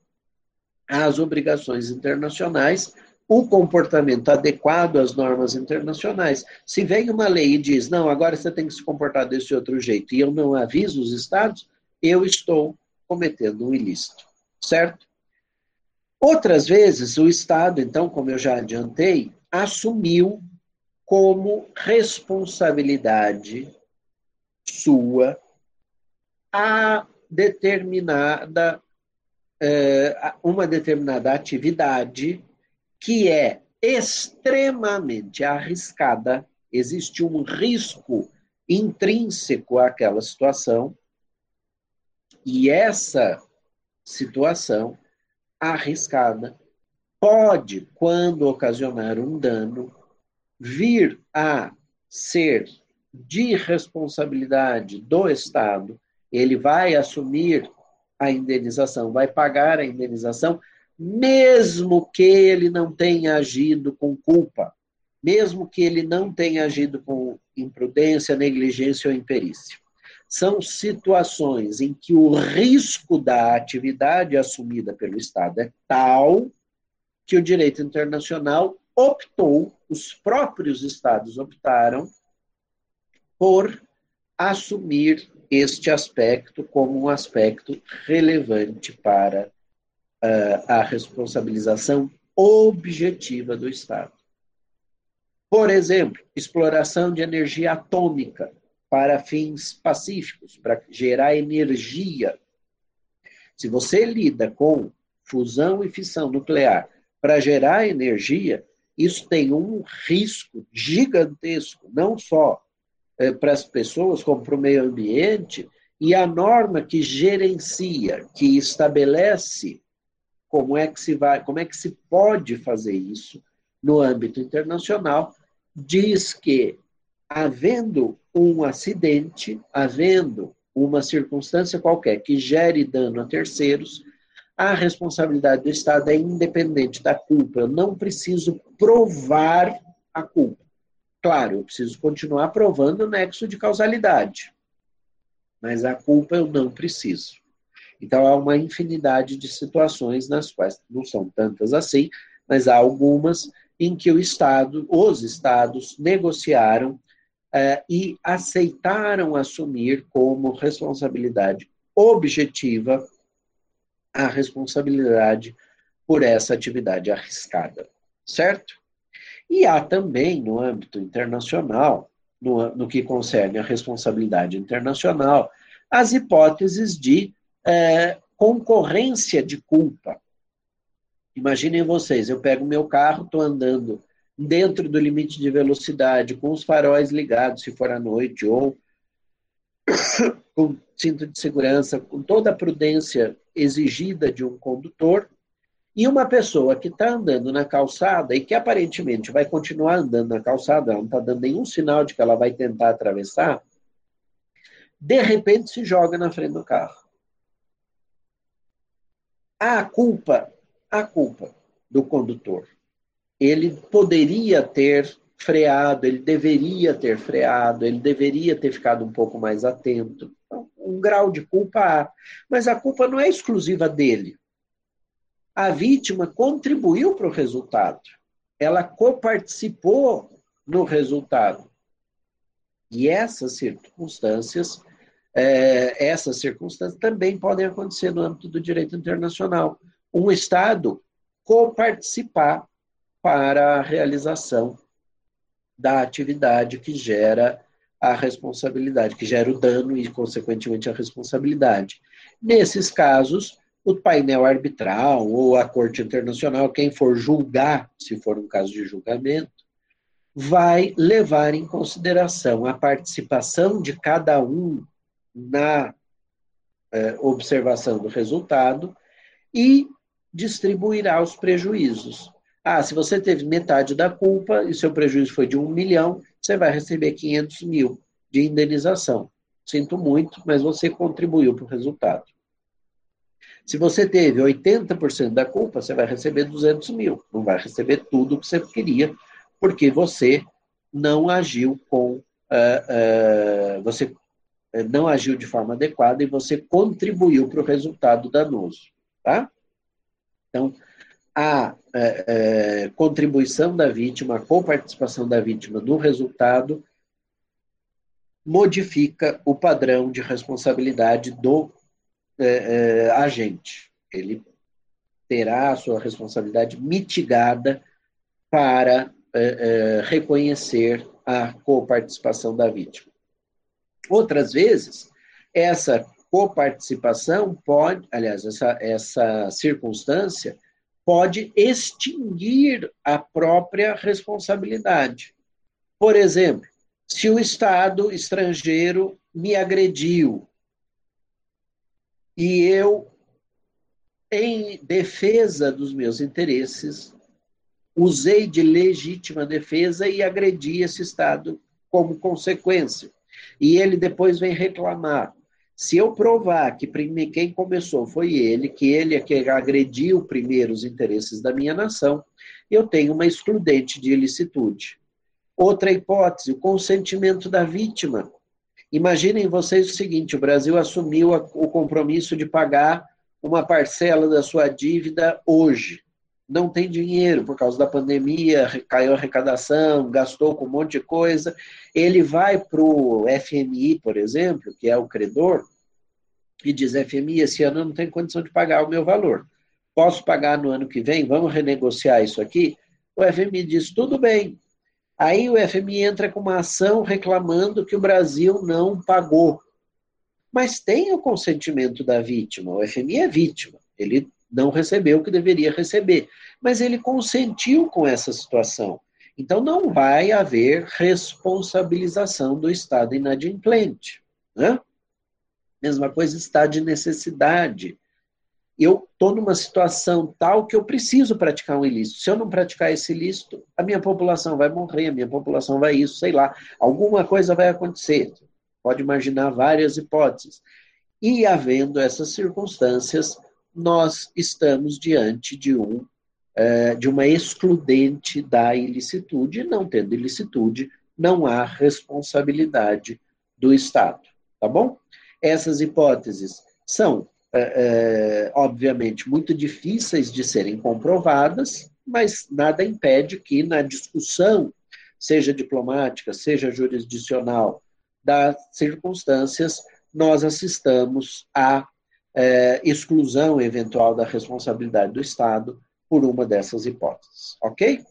às obrigações internacionais, o comportamento adequado às normas internacionais. Se vem uma lei e diz, não, agora você tem que se comportar desse outro jeito, e eu não aviso os estados, eu estou cometendo um ilícito, certo? Outras vezes, o Estado, então, como eu já adiantei, assumiu como responsabilidade sua a determinada uma determinada atividade que é extremamente arriscada, existe um risco intrínseco àquela situação, e essa situação arriscada pode, quando ocasionar um dano, vir a ser de responsabilidade do Estado, ele vai assumir a indenização, vai pagar a indenização, mesmo que ele não tenha agido com culpa, mesmo que ele não tenha agido com imprudência, negligência ou imperícia. São situações em que o risco da atividade assumida pelo Estado é tal que o direito internacional optou, os próprios Estados optaram por assumir este aspecto como um aspecto relevante para uh, a responsabilização objetiva do Estado. Por exemplo, exploração de energia atômica para fins pacíficos, para gerar energia. Se você lida com fusão e fissão nuclear para gerar energia, isso tem um risco gigantesco, não só para as pessoas, como para o meio ambiente, e a norma que gerencia, que estabelece como é que se vai, como é que se pode fazer isso no âmbito internacional, diz que havendo um acidente, havendo uma circunstância qualquer que gere dano a terceiros, a responsabilidade do Estado é independente da culpa. Eu não preciso provar a culpa. Claro, eu preciso continuar provando o nexo de causalidade, mas a culpa eu não preciso. Então, há uma infinidade de situações nas quais, não são tantas assim, mas há algumas em que o Estado, os Estados, negociaram eh, e aceitaram assumir como responsabilidade objetiva a responsabilidade por essa atividade arriscada, certo? E há também, no âmbito internacional, no, no que concerne a responsabilidade internacional, as hipóteses de é, concorrência de culpa. Imaginem vocês, eu pego meu carro, estou andando dentro do limite de velocidade, com os faróis ligados, se for à noite, ou com cinto de segurança, com toda a prudência exigida de um condutor, e uma pessoa que está andando na calçada e que aparentemente vai continuar andando na calçada, ela não está dando nenhum sinal de que ela vai tentar atravessar, de repente se joga na frente do carro. A culpa, a culpa do condutor. Ele poderia ter freado, ele deveria ter freado, ele deveria ter ficado um pouco mais atento. Então, um grau de culpa há. Mas a culpa não é exclusiva dele. A vítima contribuiu para o resultado. Ela coparticipou no resultado. E essas circunstâncias, é, essas circunstâncias também podem acontecer no âmbito do direito internacional. Um Estado coparticipar para a realização da atividade que gera a responsabilidade, que gera o dano e, consequentemente, a responsabilidade. Nesses casos, o painel arbitral ou a Corte Internacional, quem for julgar, se for um caso de julgamento, vai levar em consideração a participação de cada um na eh, observação do resultado e distribuirá os prejuízos. Ah, se você teve metade da culpa e seu prejuízo foi de um milhão, você vai receber 500 mil de indenização. Sinto muito, mas você contribuiu para o resultado. Se você teve 80% da culpa, você vai receber 200 mil. Não vai receber tudo o que você queria, porque você não agiu com. Uh, uh, você não agiu de forma adequada e você contribuiu para o resultado danoso. Tá? Então, a é, contribuição da vítima, a coparticipação da vítima no resultado, modifica o padrão de responsabilidade do é, é, agente. Ele terá a sua responsabilidade mitigada para é, é, reconhecer a coparticipação da vítima. Outras vezes, essa coparticipação pode, aliás, essa, essa circunstância pode extinguir a própria responsabilidade. Por exemplo, se o Estado estrangeiro me agrediu e eu, em defesa dos meus interesses, usei de legítima defesa e agredi esse Estado como consequência. E ele depois vem reclamar. Se eu provar que quem começou foi ele, que ele é que agrediu primeiro os interesses da minha nação, eu tenho uma excludente de ilicitude. Outra hipótese, o consentimento da vítima. Imaginem vocês o seguinte: o Brasil assumiu o compromisso de pagar uma parcela da sua dívida hoje. Não tem dinheiro por causa da pandemia, caiu a arrecadação, gastou com um monte de coisa. Ele vai para o FMI, por exemplo, que é o credor, e diz: FMI, esse ano eu não tenho condição de pagar o meu valor. Posso pagar no ano que vem? Vamos renegociar isso aqui? O FMI diz: tudo bem. Aí o FMI entra com uma ação reclamando que o Brasil não pagou. Mas tem o consentimento da vítima. O FMI é vítima. Ele não recebeu o que deveria receber. Mas ele consentiu com essa situação. Então não vai haver responsabilização do Estado inadimplente. Né? Mesma coisa está de necessidade. Eu estou numa situação tal que eu preciso praticar um ilícito. Se eu não praticar esse ilícito, a minha população vai morrer, a minha população vai isso, sei lá. Alguma coisa vai acontecer. Pode imaginar várias hipóteses. E havendo essas circunstâncias, nós estamos diante de um é, de uma excludente da ilicitude, não tendo ilicitude, não há responsabilidade do Estado, tá bom? Essas hipóteses são, é, obviamente, muito difíceis de serem comprovadas, mas nada impede que na discussão, seja diplomática, seja jurisdicional, das circunstâncias, nós assistamos à é, exclusão eventual da responsabilidade do Estado por uma dessas hipóteses, ok?